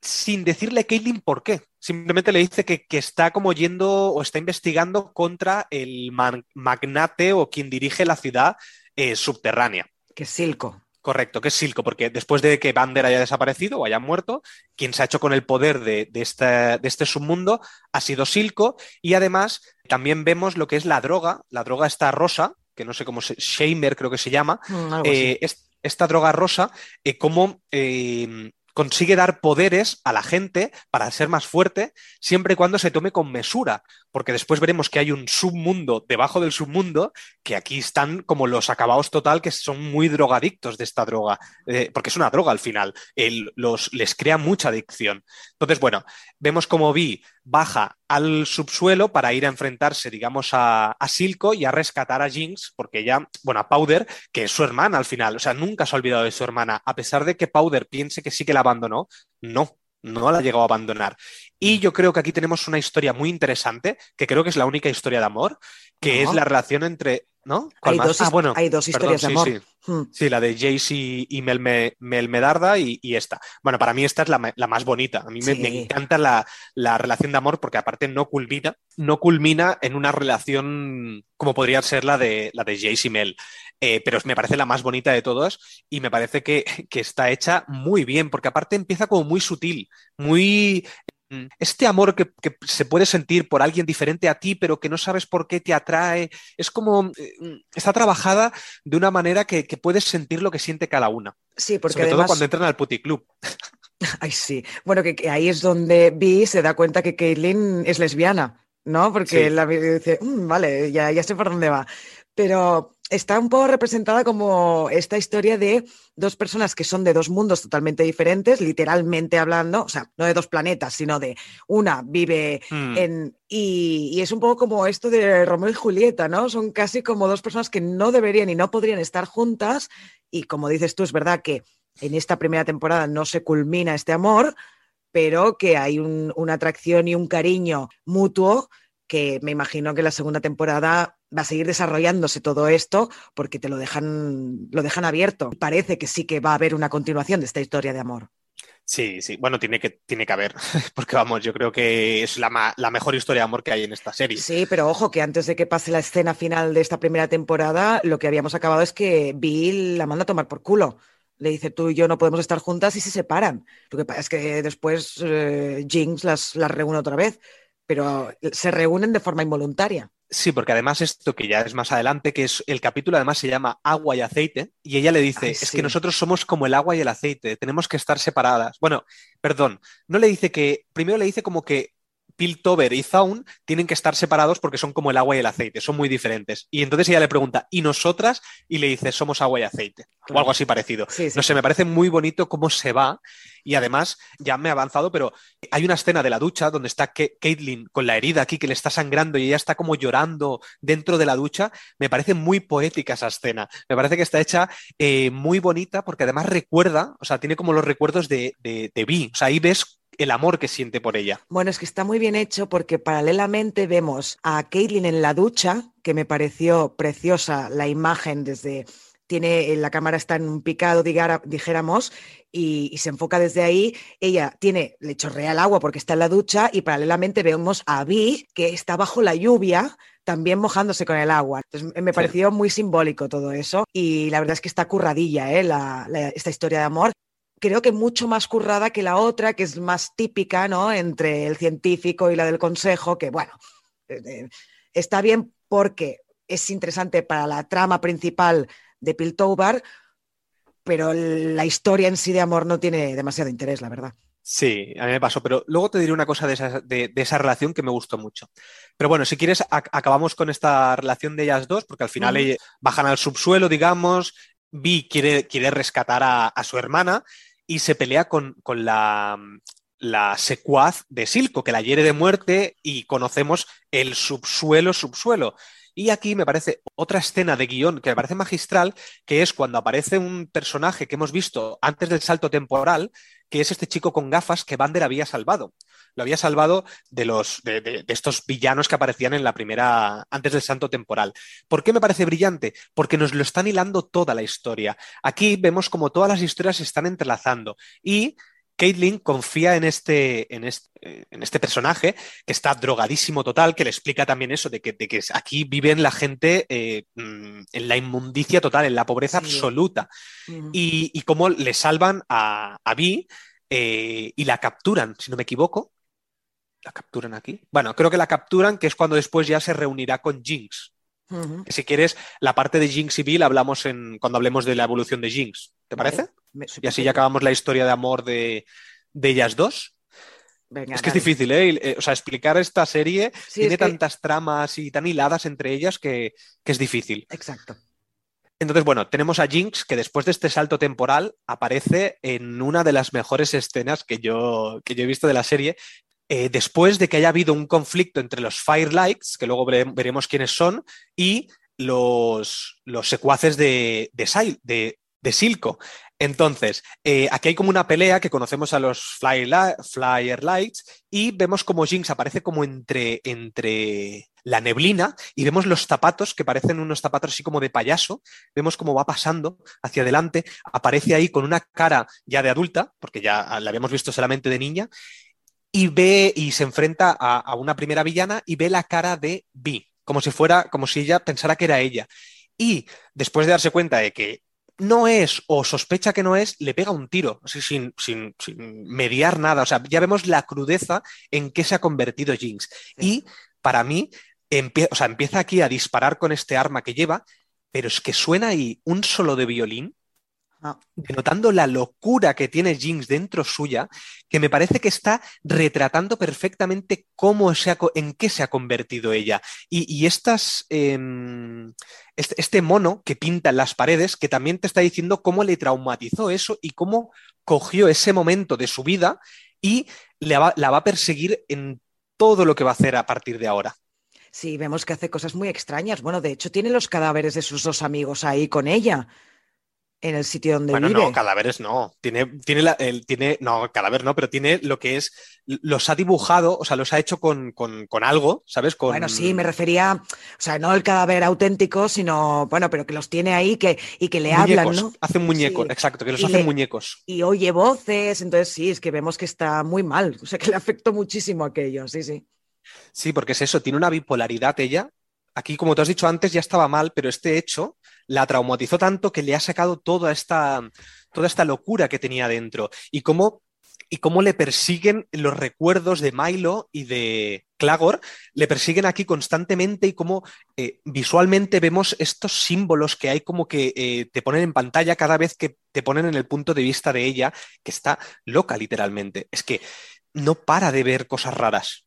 sin decirle a Caitlin por qué. Simplemente le dice que, que está como yendo o está investigando contra el magnate o quien dirige la ciudad eh, subterránea. Que es Silco. Correcto, que es Silco, porque después de que Bander haya desaparecido o haya muerto, quien se ha hecho con el poder de, de este, de este submundo ha sido Silco. Y además también vemos lo que es la droga, la droga está rosa, que no sé cómo se, Shamer creo que se llama, Mm, eh, es- esta droga rosa, eh, cómo eh, consigue dar poderes a la gente para ser más fuerte, siempre y cuando se tome con mesura, porque después veremos que hay un submundo debajo del submundo, que aquí están como los acabados total, que son muy drogadictos de esta droga, eh, porque es una droga al final, el- los, les crea mucha adicción. Entonces, bueno, vemos como Vi baja al subsuelo para ir a enfrentarse, digamos, a, a Silco y a rescatar a Jinx, porque ella, bueno, a Powder, que es su hermana al final, o sea, nunca se ha olvidado de su hermana, a pesar de que Powder piense que sí que la abandonó, no, no la ha llegado a abandonar. Y yo creo que aquí tenemos una historia muy interesante, que creo que es la única historia de amor, que No. es la relación entre, ¿no? ¿Cuál Hay más? dos, Ah, bueno, hay dos perdón, historias de sí, amor. sí. Mm. Sí, la de Jace y, y Melme- Melmedarda y, y esta. Bueno, para mí esta es la, la más bonita. A mí me encanta la, la relación de amor porque aparte no culmina, no culmina en una relación como podría ser la de, la de Jace y Mel. Eh, pero me parece la más bonita de todas y me parece que, que está hecha muy bien porque aparte empieza como muy sutil, muy... mm, Este amor que, que se puede sentir por alguien diferente a ti, pero que no sabes por qué te atrae, es como... eh, Está trabajada de una manera que, que puedes sentir lo que siente cada una. Sí, porque Sobre todo cuando entran al puticlub. [LAUGHS] Ay, sí. Bueno, que, que ahí es donde Vi se da cuenta que Caitlyn es lesbiana, ¿no? Porque Sí. la dice, "Mm, vale, ya, ya sé por dónde va. Pero está un poco representada como esta historia de dos personas que son de dos mundos totalmente diferentes, literalmente hablando, o sea, no de dos planetas, sino de una vive Mm, en, y, y es un poco como esto de Romeo y Julieta, ¿no? Son casi como dos personas que no deberían y no podrían estar juntas. Y como dices tú, es verdad que en esta primera temporada no se culmina este amor, pero que hay un- una atracción y un cariño mutuo que me imagino que la segunda temporada va a seguir desarrollándose todo esto porque te lo dejan, lo dejan abierto. Parece que sí que va a haber una continuación de esta historia de amor. Sí, sí. Bueno, tiene que, tiene que haber. [LAUGHS] Porque vamos, yo creo que es la, ma- la mejor historia de amor que hay en esta serie. Sí, pero ojo que antes de que pase la escena final de esta primera temporada, lo que habíamos acabado es que Bill la manda a tomar por culo. Le dice, tú y yo no podemos estar juntas y se separan. Lo que pasa es que después eh, Jinx las, las reúne otra vez, pero se reúnen de forma involuntaria. Sí, porque además esto que ya es más adelante, que es el capítulo además se llama Agua y aceite, y ella le dice, Ay, es que nosotros somos como el agua y el aceite, tenemos que estar separadas. Bueno, perdón, no le dice que, primero le dice como que Piltover y Zaun tienen que estar separados porque son como el agua y el aceite, son muy diferentes. Y entonces ella le pregunta, ¿y nosotras? Y le dice, somos agua y aceite, o algo así parecido. Sí, sí. No sé, me parece muy bonito cómo se va y además ya me he avanzado, pero hay una escena de la ducha donde está Ka- Caitlyn con la herida aquí que le está sangrando y ella está como llorando dentro de la ducha. Me parece muy poética esa escena. Me parece que está hecha eh, muy bonita porque además recuerda, o sea, tiene como los recuerdos de, de, de Vi. O sea, ahí ves el amor que siente por ella. Bueno, es que está muy bien hecho porque paralelamente vemos a Caitlyn en la ducha, que me pareció preciosa la imagen desde tiene, la cámara está en un picado, dijéramos, y, se enfoca desde ahí. Ella tiene, le chorrea el agua porque está en la ducha y paralelamente vemos a Vi que está bajo la lluvia también mojándose con el agua. Entonces me pareció muy simbólico todo eso y la verdad es que está curradilla ¿eh? esta historia de amor. Creo que mucho más currada que la otra, que es más típica, ¿no? Entre el científico y la del consejo, que bueno, eh, eh, está bien porque es interesante para la trama principal de Piltover, pero la historia en sí de amor no tiene demasiado interés, la verdad. Sí, a mí me pasó, pero luego te diré una cosa de esa, relación que me gustó mucho. Pero bueno, si quieres, acabamos con esta relación de ellas dos, porque al final bajan al subsuelo, digamos, Vi quiere, quiere rescatar a, su hermana y se pelea con, la, la secuaz de Silco, que la hiere de muerte y conocemos el subsuelo, subsuelo. Y aquí me parece otra escena de guion que me parece magistral, que es cuando aparece un personaje que hemos visto antes del salto temporal, que es este chico con gafas que Bander había salvado. Lo había salvado de, los, de, estos villanos que aparecían en la primera, antes del salto temporal. ¿Por qué me parece brillante? Porque nos lo están hilando toda la historia. Aquí vemos como todas las historias se están entrelazando y Caitlin confía en este, en, este, en este, personaje que está drogadísimo total, que le explica también eso, de que, que aquí viven la gente eh, mm, en la inmundicia total, en la pobreza absoluta. y, cómo le salvan a, a Vi eh, y la capturan, si no me equivoco. ¿La capturan aquí? Bueno, creo que la capturan, que es cuando después ya se reunirá con Jinx. si quieres, la parte de Jinx y Bill hablamos en, cuando hablemos de la evolución de Jinx. ¿Te parece? y así ya acabamos la historia de amor de, ellas dos. es que es difícil, ¿eh? ¿eh? O sea, explicar esta serie tiene tantas tramas y tan hiladas entre ellas que, es difícil. Exacto. Entonces, bueno, tenemos a Jinx que después de este salto temporal aparece en una de las mejores escenas que yo, que yo he visto de la serie. Eh, después de que haya habido un conflicto entre los Firelights, que luego veremos quiénes son, y los, secuaces de Silco. Entonces, eh, aquí hay como una pelea que conocemos a los Flyer, Lights y vemos como Jinx aparece como entre, entre la neblina y vemos los zapatos que parecen unos zapatos así como de payaso. Vemos cómo va pasando hacia adelante, aparece ahí con una cara ya de adulta, porque ya la habíamos visto solamente de niña, y ve y se enfrenta a, a una primera villana y ve la cara de Vi, como si fuera, como si ella pensara que era ella. Y después de darse cuenta de que no es o sospecha que no es, le pega un tiro, sin, sin, mediar nada. O sea, ya vemos la crudeza en que se ha convertido Jinx. Y para mí, o sea, empieza aquí a disparar con este arma que lleva, pero es que suena ahí un solo de violín Ah. denotando la locura que tiene Jinx dentro suya, que me parece que está retratando perfectamente cómo se en qué se ha convertido ella. Y, estas, em, este, este, mono que pinta en las paredes, que también te está diciendo cómo le traumatizó eso y cómo cogió ese momento de su vida y la va a perseguir en todo lo que va a hacer a partir de ahora. Sí, vemos que hace cosas muy extrañas. Bueno, de hecho, tiene los cadáveres de sus dos amigos ahí con ella en el sitio donde bueno, vive. no, cadáveres no. Tiene, tiene, la, tiene, no, cadáver no, pero tiene lo que es, los ha dibujado, o sea, los ha hecho con, algo, ¿sabes? Con... Bueno, sí, me refería, o sea, no el cadáver auténtico, sino, bueno, pero que los tiene ahí que, y que le hablan, ¿no? Hacen muñecos, exacto, que los hacen muñecos. Y oye voces, entonces sí, es que vemos que está muy mal, o sea, que le afectó muchísimo aquello, sí, sí. Sí, porque es eso, tiene una bipolaridad ella. Aquí, como te has dicho antes, ya estaba mal, pero este hecho la traumatizó tanto que le ha sacado toda esta, toda esta locura que tenía dentro. Y cómo, y cómo le persiguen los recuerdos de Milo y de Clagor, le persiguen aquí constantemente y cómo eh, visualmente vemos estos símbolos que hay como que eh, te ponen en pantalla cada vez que te ponen en el punto de vista de ella, que está loca literalmente. Es que no para de ver cosas raras.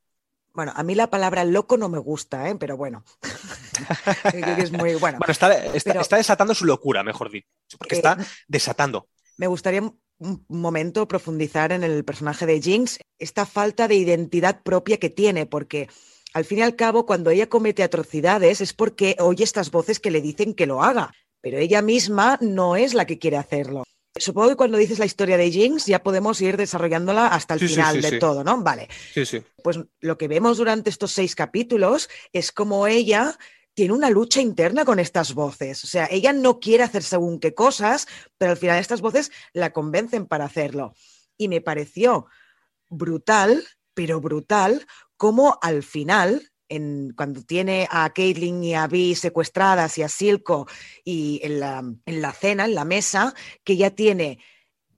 Bueno, a mí la palabra loco no me gusta, ¿eh? pero bueno. [LAUGHS] es muy [LAUGHS] bueno. está, desatando su locura, mejor dicho, porque está eh, desatando. Me gustaría un momento profundizar en el personaje de Jinx, esta falta de identidad propia que tiene, porque al fin y al cabo, cuando ella comete atrocidades es porque oye estas voces que le dicen que lo haga, pero ella misma no es la que quiere hacerlo. Supongo que cuando dices la historia de Jinx ya podemos ir desarrollándola hasta el final de todo, ¿no? Vale. Sí, sí. Pues lo que vemos durante estos seis capítulos es como ella tiene una lucha interna con estas voces. O sea, ella no quiere hacer según qué cosas, pero al final estas voces la convencen para hacerlo. Y me pareció brutal, pero brutal, como al final cuando tiene a Caitlyn y a Vi secuestradas y a Silco y en la, en la cena, en la mesa, que ya tiene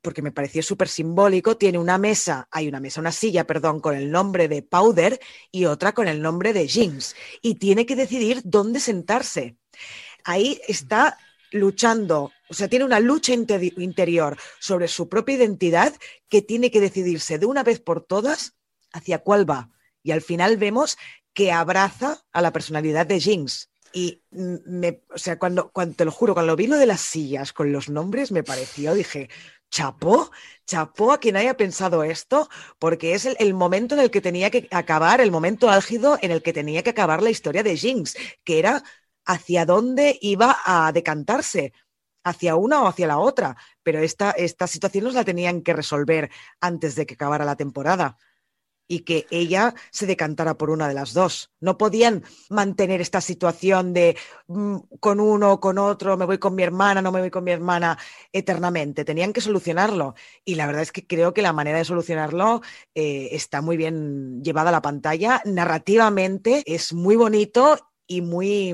porque me pareció súper simbólico, tiene una mesa, hay una mesa, una silla, perdón, con el nombre de Powder y otra con el nombre de Jinx. Y tiene que decidir dónde sentarse. Ahí está luchando, o sea, tiene una lucha interior sobre su propia identidad que tiene que decidirse de una vez por todas hacia cuál va. Y al final vemos que abraza a la personalidad de Jinx. Y me, o sea, cuando, cuando te lo juro, cuando vi lo de las sillas con los nombres, me pareció, dije, chapó, chapó a quien haya pensado esto, porque es el, momento en el que tenía que acabar, el momento álgido en el que tenía que acabar la historia de Jinx, que era hacia dónde iba a decantarse, hacia una o hacia la otra, pero esta, esta situación nos la tenían que resolver antes de que acabara la temporada y que ella se decantara por una de las dos. No podían mantener esta situación de mm, con uno con otro, me voy con mi hermana, no me voy con mi hermana eternamente. Tenían que solucionarlo. Y la verdad es que creo que la manera de solucionarlo eh, está muy bien llevada a la pantalla. Narrativamente es muy bonito y muy,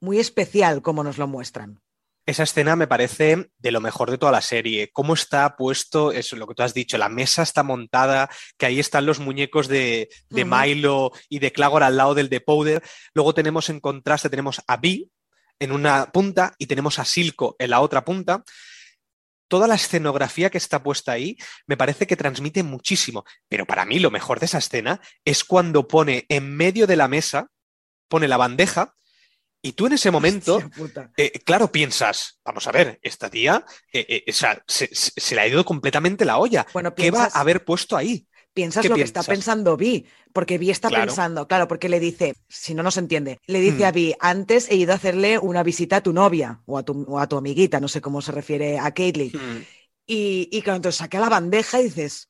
muy especial como nos lo muestran. Esa escena me parece de lo mejor de toda la serie. Cómo está puesto, eso lo que tú has dicho, la mesa está montada, que ahí están los muñecos de, Milo y de Clagor al lado del de Powder. Luego tenemos en contraste, tenemos a Vi en una punta y tenemos a Silco en la otra punta. Toda la escenografía que está puesta ahí me parece que transmite muchísimo. Pero para mí lo mejor de esa escena es cuando pone en medio de la mesa, pone la bandeja y tú en ese momento, eh, claro, piensas, vamos a ver, esta tía eh, eh, se, le ha ido completamente la olla. Bueno, ¿Qué va a haber puesto ahí? Piensas lo que está pensando Vi, porque Vi está pensando, claro, porque le dice, si no nos entiende, le dice a mm. Vi, antes he ido a hacerle una visita a tu novia o a tu, a tu amiguita, no sé cómo se refiere a Caitlyn. Mm. Y, y cuando saqué la bandeja dices,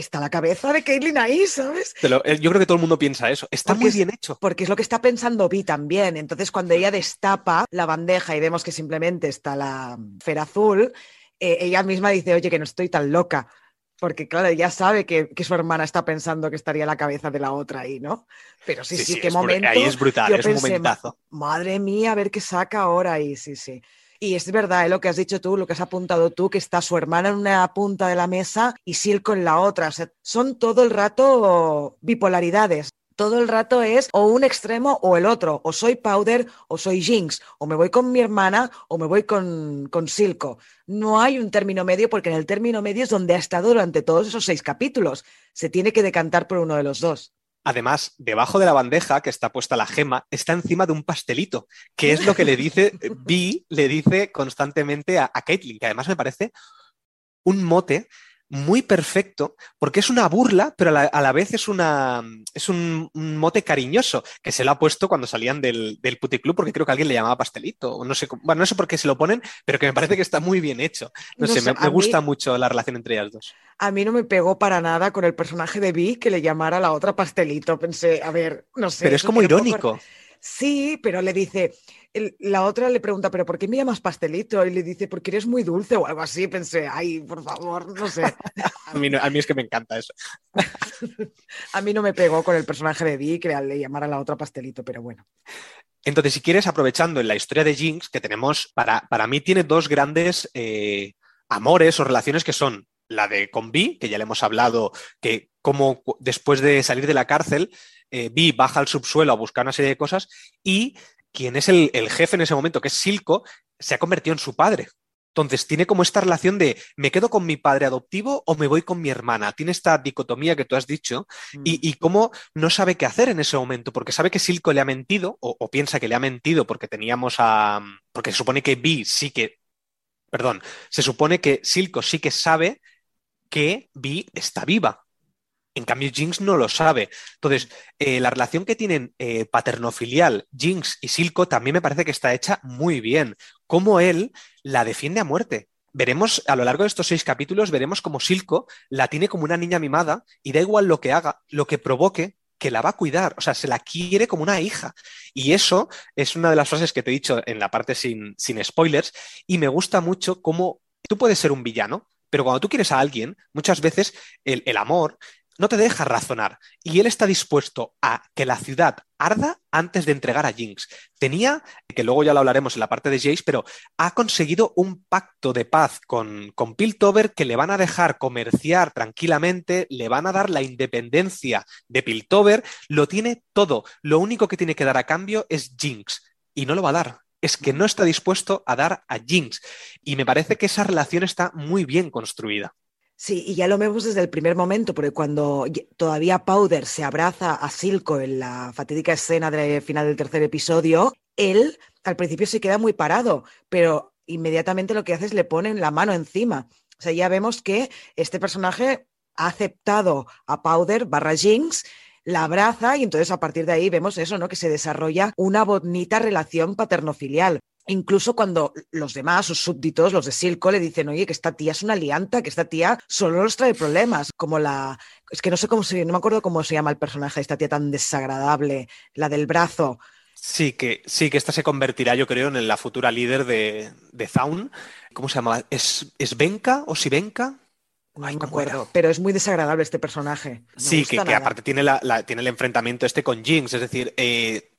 está la cabeza de Caitlyn ahí, ¿sabes? Eh, yo creo que todo el mundo piensa eso. Está muy bien hecho. Porque es lo que está pensando Vi también. Entonces, cuando ella destapa la bandeja y vemos que simplemente está la fera azul, eh, ella misma dice, oye, que no estoy tan loca. Porque, claro, ella sabe que, su hermana está pensando que estaría la cabeza de la otra ahí, ¿no? Pero sí, sí, qué momento. Ahí es brutal, es un momentazo. Madre mía, a ver qué saca ahora ahí, sí, sí. Y es verdad ¿eh? lo que has dicho tú, lo que has apuntado tú, que está su hermana en una punta de la mesa y Silco en la otra. son todo el rato bipolaridades. Todo el rato es o un extremo o el otro. O soy Powder o soy Jinx. O me voy con mi hermana o me voy con, con Silco. No hay un término medio porque en el término medio es donde ha estado durante todos esos seis capítulos. Se tiene que decantar por uno de los dos. Además, debajo de la bandeja que está puesta la gema, está encima de un pastelito, que es lo que le dice, [LAUGHS] Vi le dice constantemente a, a Caitlyn, que además me parece un mote muy perfecto, porque es una burla, pero a la, vez es, una, es un, mote cariñoso, que se lo ha puesto cuando salían del, del puticlub, porque creo que alguien le llamaba pastelito, no sé, bueno, no sé por qué se lo ponen, pero que me parece que está muy bien hecho. No, sé, me, gusta mucho la relación entre ellas dos. A mí no me pegó para nada con el personaje de Vi que le llamara a la otra pastelito, pensé, a ver, no sé. Pero es como irónico. Sí, pero le dice, la otra le pregunta, ¿pero por qué me llamas pastelito? Y le dice, porque eres muy dulce o algo así. Pensé, ay, por favor, no sé. [LAUGHS] a, mí a mí es que me encanta eso. [LAUGHS] a mí no me pegó con el personaje de Dee que le llamara a la otra pastelito, pero bueno. Entonces, si quieres, aprovechando en la historia de Jinx, que tenemos, para, para mí tiene dos grandes eh, amores o relaciones que son la de con Vi, que ya le hemos hablado, que como después de salir de la cárcel, eh, Vi baja al subsuelo a buscar una serie de cosas y quien es el, jefe en ese momento, que es Silco, se ha convertido en su padre. Entonces tiene como esta relación de me quedo con mi padre adoptivo o me voy con mi hermana. Tiene esta dicotomía que tú has dicho mm. y, cómo no sabe qué hacer en ese momento, porque sabe que Silco le ha mentido o, piensa que le ha mentido porque teníamos a... porque se supone que Vi sí que... Perdón, se supone que Silco sí que sabe que Vi está viva. En cambio, Jinx no lo sabe. Entonces, eh, la relación que tienen eh, paternofilial Jinx y Silco también me parece que está hecha muy bien. Cómo él la defiende a muerte. Veremos a lo largo de estos seis capítulos, veremos cómo Silco la tiene como una niña mimada y da igual lo que haga, lo que provoque, que la va a cuidar, o sea, se la quiere como una hija. Y eso es una de las frases que te he dicho en la parte sin, sin spoilers, y me gusta mucho cómo tú puedes ser un villano, pero cuando tú quieres a alguien, muchas veces el, amor no te deja razonar. Y él está dispuesto a que la ciudad arda antes de entregar a Jinx. Tenía, que luego ya lo hablaremos en la parte de Jace, pero ha conseguido un pacto de paz con, con Piltover que le van a dejar comerciar tranquilamente, le van a dar la independencia de Piltover, lo tiene todo. Lo único que tiene que dar a cambio es Jinx. Y no lo va a dar es que no está dispuesto a dar a Jinx. Y me parece que esa relación está muy bien construida. Sí, y ya lo vemos desde el primer momento, porque cuando todavía Powder se abraza a Silco en la fatídica escena del final del tercer episodio, él al principio se queda muy parado, pero inmediatamente lo que hace es le ponen la mano encima. O sea, ya vemos que este personaje ha aceptado a Powder barra Jinx, la abraza y entonces a partir de ahí vemos eso, ¿no? Que se desarrolla una bonita relación paterno-filial. Incluso cuando los demás, sus súbditos, los de Silco, le dicen, oye, que esta tía es una lianta, que esta tía solo nos trae problemas, como la... Es que no sé cómo se... No me acuerdo cómo se llama el personaje, esta tía tan desagradable, la del brazo. Sí, que sí, que esta se convertirá, yo creo, en la futura líder de, de Zaun. ¿Cómo se llama? ¿Es, ¿Es Benka o Sibenka? No me acuerdo, pero es muy desagradable este personaje. sí, que, aparte tiene, tiene el enfrentamiento este con Jinx, es decir, eh,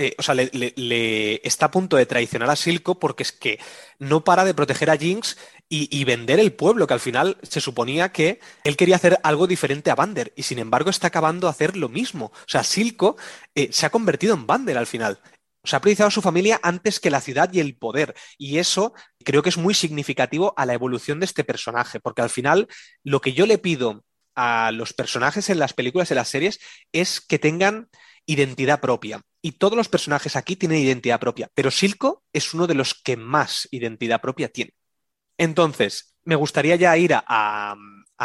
eh, o sea, le, está a punto de traicionar a Silco porque es que no para de proteger a Jinx y, vender el pueblo, que al final se suponía que él quería hacer algo diferente a Bander y sin embargo está acabando a hacer lo mismo. O sea, Silco eh, se ha convertido en Bander al final. O sea, ha priorizado a su familia antes que la ciudad y el poder. Y eso creo que es muy significativo a la evolución de este personaje, porque al final lo que yo le pido a los personajes en las películas y en las series es que tengan identidad propia. Y todos los personajes aquí tienen identidad propia, pero Silco es uno de los que más identidad propia tiene. Entonces, me gustaría ya ir a,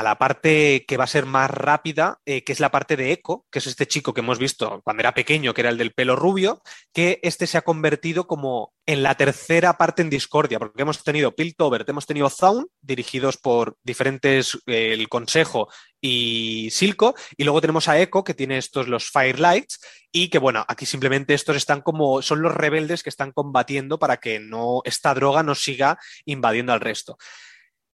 la parte que va a ser más rápida, eh, que es la parte de Echo, que es este chico que hemos visto cuando era pequeño, que era el del pelo rubio, que este se ha convertido como en la tercera parte en discordia, porque hemos tenido Piltover, hemos tenido Zaun, dirigidos por diferentes, eh, el Consejo y Silco, y luego tenemos a Echo, que tiene estos los Firelights, y que bueno, aquí simplemente estos están como, son los rebeldes que están combatiendo para que no, esta droga no siga invadiendo al resto.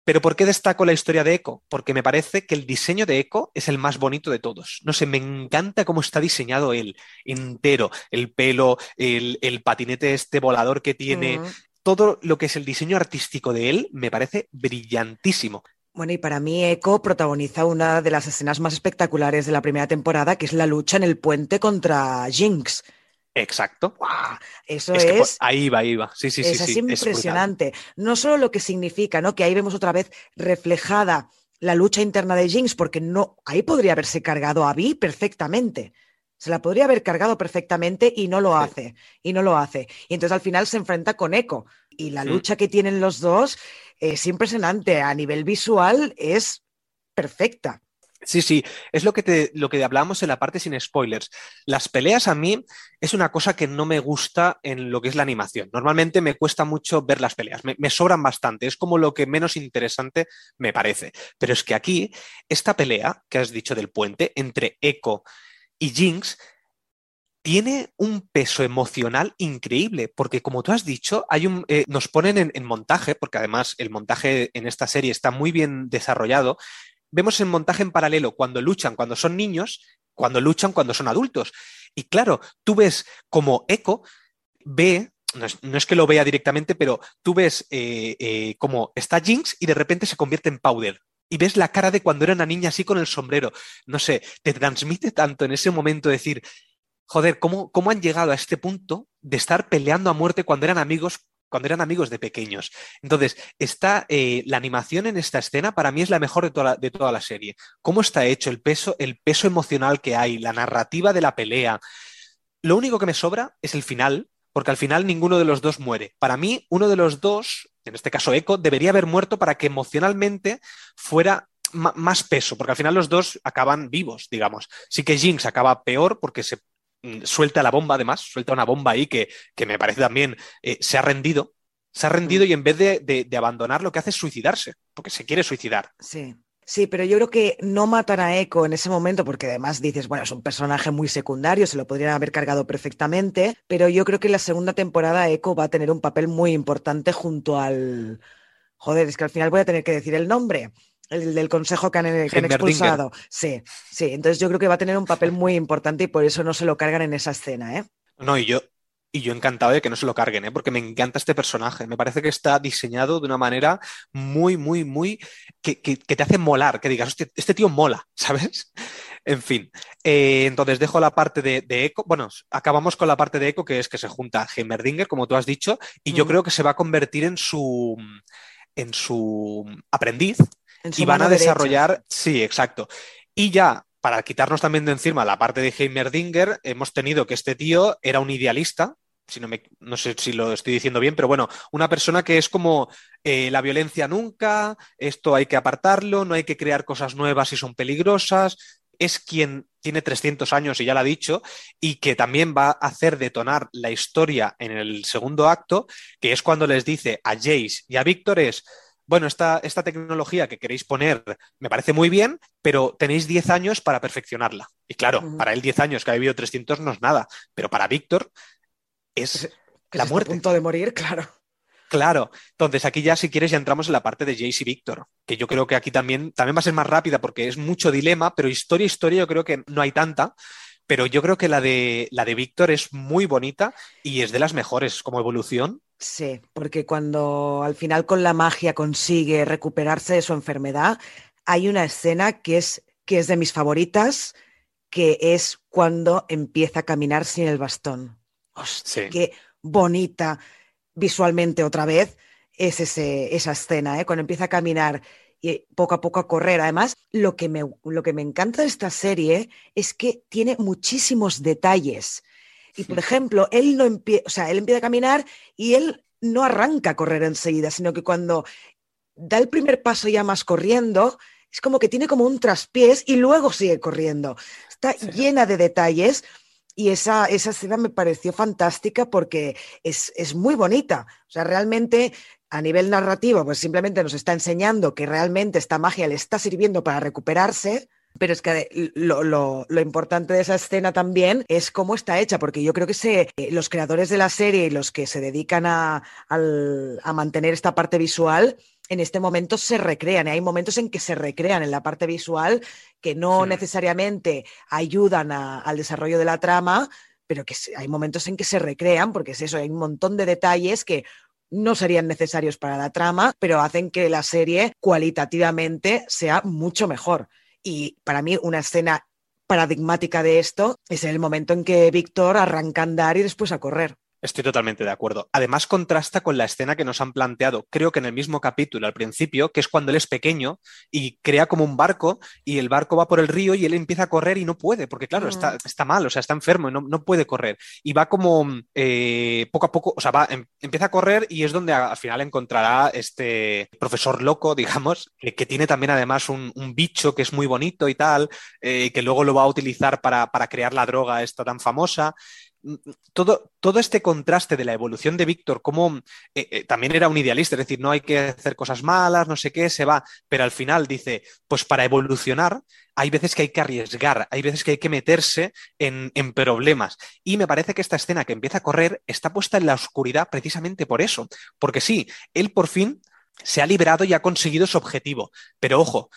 Pero ¿por qué destaco la historia de Echo? Porque me parece que el diseño de Echo es el más bonito de todos. No sé, me encanta cómo está diseñado él, entero, el pelo, el, patinete este volador que tiene. Mm. Todo lo que es el diseño artístico de él me parece brillantísimo. Bueno, y para mí Echo protagoniza una de las escenas más espectaculares de la primera temporada, que es la lucha en el puente contra Jinx. Exacto. Eso es. ahí va, ahí va. Sí, sí, sí. Es impresionante. no solo lo que significa, ¿no? Que ahí vemos otra vez reflejada la lucha interna de Jinx, porque no, ahí podría haberse cargado a Vi perfectamente. Se la podría haber cargado perfectamente y no lo hace. Y no lo hace. Y entonces al final se enfrenta con Echo. Y la mm. lucha que tienen los dos es impresionante. A nivel visual es perfecta. Sí, sí, es lo que, te, lo que hablábamos en la parte sin spoilers. Las peleas a mí es una cosa que no me gusta en lo que es la animación. Normalmente me cuesta mucho ver las peleas, me, sobran bastante, es como lo que menos interesante me parece. Pero es que aquí, esta pelea que has dicho del puente entre Echo y Jinx tiene un peso emocional increíble, porque como tú has dicho, hay un, eh, nos ponen en, en, montaje, porque además el montaje en esta serie está muy bien desarrollado, vemos el montaje en paralelo cuando luchan cuando son niños, cuando luchan cuando son adultos. Y claro, tú ves como Echo ve, no es, que lo vea directamente, pero tú ves eh, eh, como está Jinx y de repente se convierte en Powder. Y ves la cara de cuando era una niña así con el sombrero. No sé, te transmite tanto en ese momento decir, joder, ¿cómo, ¿cómo han llegado a este punto de estar peleando a muerte cuando eran amigos cuando eran amigos de pequeños. Entonces, está, eh, la animación en esta escena para mí es la mejor de toda la, de toda la serie. ¿Cómo está hecho? El peso, el peso emocional que hay, la narrativa de la pelea. Lo único que me sobra es el final, porque al final ninguno de los dos muere. Para mí, uno de los dos, en este caso Echo, debería haber muerto para que emocionalmente fuera más peso, porque al final los dos acaban vivos, digamos. Sí que Jinx acaba peor porque se suelta la bomba, además, suelta una bomba ahí que, me parece también eh, se ha rendido. Se ha rendido mm. y en vez de, abandonar lo que hace es suicidarse, porque se quiere suicidar. Sí. Sí, pero yo creo que no matan a Echo en ese momento porque además dices, bueno, es un personaje muy secundario, se lo podrían haber cargado perfectamente, pero yo creo que en la segunda temporada Echo va a tener un papel muy importante junto al... Joder, es que al final voy a tener que decir el nombre. El del consejo que han, que han expulsado. Sí, sí. Entonces yo creo que va a tener un papel muy importante y por eso no se lo cargan en esa escena, ¿eh? No, y yo, y yo encantado de que no se lo carguen, ¿eh? porque me encanta este personaje. Me parece que está diseñado de una manera muy, muy, muy. que, te hace molar, que digas, este tío mola, [LAUGHS] ¿sabes? En fin, eh, entonces dejo la parte de, Eco. Bueno, acabamos con la parte de Eco, que es que se junta Heimerdinger, como tú has dicho, y yo creo que se va a convertir en su, en su aprendiz y van a desarrollar. Sí, exacto. Y ya para quitarnos también de encima la parte de Heimerdinger, hemos tenido que este tío era un idealista, si no, me, no sé si lo estoy diciendo bien, pero bueno, una persona que es como eh, la violencia nunca, esto hay que apartarlo, no hay que crear cosas nuevas si son peligrosas, es quien tiene 300 años y ya lo ha dicho, y que también va a hacer detonar la historia en el segundo acto, que es cuando les dice a Jace y a Víctor es, bueno, esta, esta tecnología que queréis poner me parece muy bien, pero tenéis 10 años para perfeccionarla. Y claro, para él 10 años, que ha vivido 300 no es nada, pero para Víctor es la muerte. A punto de morir, claro. Claro, entonces aquí ya si quieres ya entramos en la parte de Jace y Víctor, que yo creo que aquí también, también va a ser más rápida porque es mucho dilema, pero historia, historia yo creo que no hay tanta, pero yo creo que la de, la de Víctor es muy bonita y es de las mejores como evolución. Sí, porque cuando al final con la magia consigue recuperarse de su enfermedad, hay una escena que es, que es de mis favoritas, que es cuando empieza a caminar sin el bastón. Hostia, qué bonita visualmente otra vez es ese, esa escena, ¿eh? cuando empieza a caminar y poco a poco a correr. Además, lo que me, lo que me encanta de esta serie es que tiene muchísimos detalles. Y, por ejemplo, él no empieza, o sea, él empieza a caminar y él no arranca a correr enseguida, sino que cuando da el primer paso ya más corriendo, es como que tiene como un traspiés y luego sigue corriendo. Está llena de detalles y esa, esa escena me pareció fantástica porque es, muy bonita. O sea, realmente a nivel narrativo, pues simplemente nos está enseñando que realmente esta magia le está sirviendo para recuperarse. Pero es que lo, importante de esa escena también es cómo está hecha, porque yo creo que se, eh, los creadores de la serie y los que se dedican a, a mantener esta parte visual en este momento se recrean. Y hay momentos en que se recrean en la parte visual que no necesariamente ayudan al desarrollo de la trama, pero que hay momentos en que se recrean, porque es eso, hay un montón de detalles que no serían necesarios para la trama, pero hacen que la serie cualitativamente sea mucho mejor. Y para mí una escena paradigmática de esto es el momento en que Víctor arranca a andar y después a correr. Estoy totalmente de acuerdo. Además, contrasta con la escena que nos han planteado, creo que en el mismo capítulo al principio, que es cuando él es pequeño y crea como un barco y el barco va por el río y él empieza a correr y no puede, porque claro, está, mm. está, mal, o sea, está enfermo y no, puede correr. Y va como eh, poco a poco, o sea, va, em, empieza a correr y es donde al final encontrará este profesor loco, [LAUGHS] digamos, que, tiene también además un, bicho que es muy bonito y tal, eh, que luego lo va a utilizar para, para crear la droga esta tan famosa todo, todo este contraste de la evolución de Víctor, como eh, eh, también era un idealista, es decir, no hay que hacer cosas malas, no sé qué, se va, pero al final dice, pues para evolucionar hay veces que hay que arriesgar, hay veces que hay que meterse en, en problemas. Y me parece que esta escena que empieza a correr está puesta en la oscuridad precisamente por eso, porque sí, él por fin se ha liberado y ha conseguido su objetivo, pero ojo,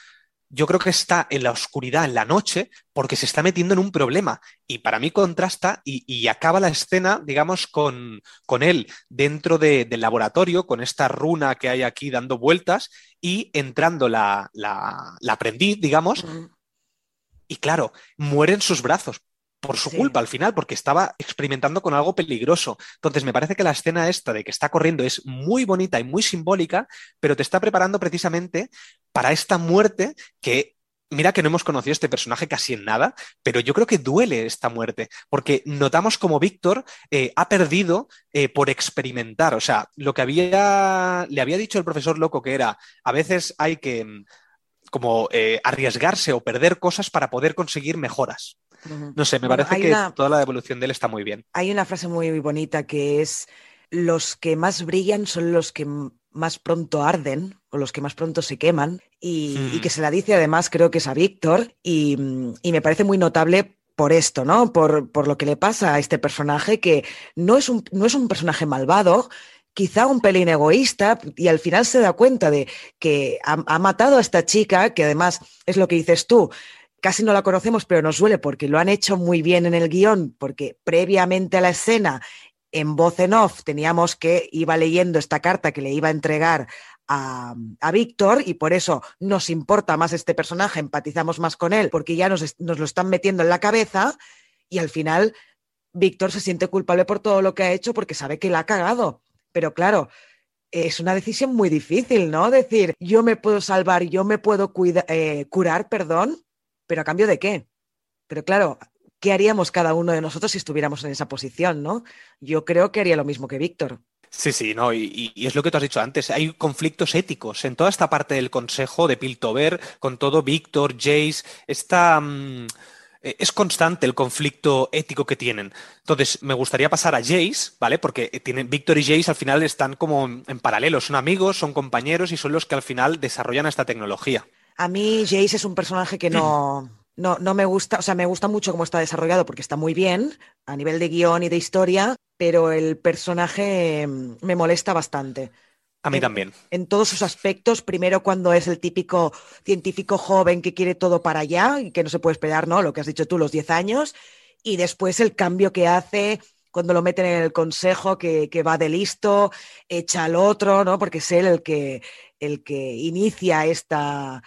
yo creo que está en la oscuridad, en la noche, porque se está metiendo en un problema. Y para mí contrasta y, acaba la escena, digamos, con, con él dentro del laboratorio, con esta runa que hay aquí dando vueltas y entrando la, la, aprendiz, digamos. Y claro, muere en sus brazos por su culpa al final, porque estaba experimentando con algo peligroso. Entonces, me parece que la escena esta de que está corriendo es muy bonita y muy simbólica, pero te está preparando precisamente para esta muerte que Mira que no hemos conocido este personaje casi en nada, pero yo creo que duele esta muerte, porque notamos como Víctor eh, ha perdido eh, por experimentar. O sea, lo que había, le había dicho el profesor loco que era, a veces hay que mm, como eh, arriesgarse o perder cosas para poder conseguir mejoras. No sé, me parece que toda la evolución de él está muy bien. Hay una frase muy bonita que es, los que más brillan son los que más pronto arden o los que más pronto se queman y, Hmm. que se la dice además creo que es a Víctor y, y me parece muy notable por esto, ¿no? Por, por, lo que le pasa a este personaje que no es un, no es un personaje malvado, quizá un pelín egoísta y al final se da cuenta de que ha, ha, matado a esta chica, que además es lo que dices tú, casi no la conocemos, pero nos duele porque lo han hecho muy bien en el guion, porque previamente a la escena, en voz en off, teníamos que iba leyendo esta carta que le iba a entregar a, a, Víctor y por eso nos importa más este personaje, empatizamos más con él, porque ya nos, nos lo están metiendo en la cabeza y al final Víctor se siente culpable por todo lo que ha hecho porque sabe que la ha cagado. Pero claro, es una decisión muy difícil, ¿no? Decir, yo me puedo salvar, yo me puedo cuida, eh, curar, perdón, pero a cambio de qué? Pero claro, ¿qué haríamos cada uno de nosotros si estuviéramos en esa posición, no? Yo creo que haría lo mismo que Víctor. Sí, sí, no, y, es lo que tú has dicho antes, hay conflictos éticos en toda esta parte del consejo de Piltover, con todo Víctor, Jace, esta... Mmm, es constante el conflicto ético que tienen. Entonces, me gustaría pasar a Jace, ¿vale? Porque tienen, Víctor y Jace al final están como en paralelo, son amigos, son compañeros y son los que al final desarrollan esta tecnología. A mí Jace es un personaje que no, no, no me gusta, o sea, me gusta mucho cómo está desarrollado porque está muy bien a nivel de guion y de historia, pero el personaje me molesta bastante. A mí también. En, en, todos sus aspectos, primero cuando es el típico científico joven que quiere todo para allá y que no se puede esperar, ¿no? Lo que has dicho tú, los 10 años, y después el cambio que hace cuando lo meten en el consejo, que, que va de listo, echa al otro, ¿no? Porque es él el que, el que inicia esta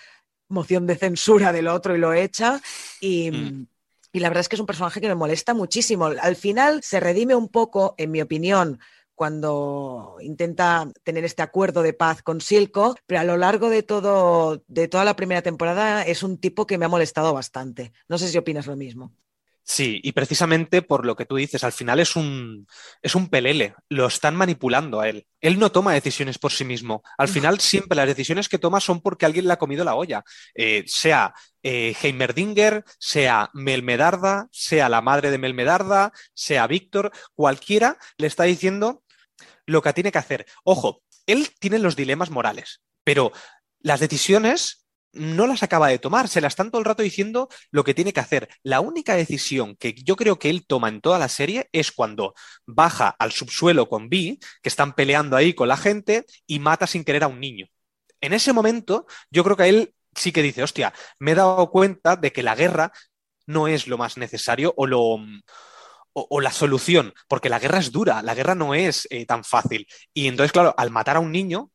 moción de censura del otro y lo echa. Y, mm. y la verdad es que es un personaje que me molesta muchísimo. Al final se redime un poco, en mi opinión, cuando intenta tener este acuerdo de paz con Silco, pero a lo largo de todo de toda la primera temporada es un tipo que me ha molestado bastante. No sé si opinas lo mismo. Sí, y precisamente por lo que tú dices, al final es un, es un pelele, lo están manipulando a él. Él no toma decisiones por sí mismo. Al final siempre las decisiones que toma son porque alguien le ha comido la olla. Eh, sea eh, Heimerdinger, sea Melmedarda, sea la madre de Melmedarda, sea Víctor, cualquiera le está diciendo lo que tiene que hacer. Ojo, él tiene los dilemas morales, pero las decisiones no las acaba de tomar, se las están todo el rato diciendo lo que tiene que hacer. La única decisión que yo creo que él toma en toda la serie es cuando baja al subsuelo con Vi, que están peleando ahí con la gente, y mata sin querer a un niño. En ese momento, yo creo que él sí que dice, hostia, me he dado cuenta de que la guerra no es lo más necesario o lo... O, la solución, porque la guerra es dura, la guerra no es eh, tan fácil. Y entonces, claro, al matar a un niño,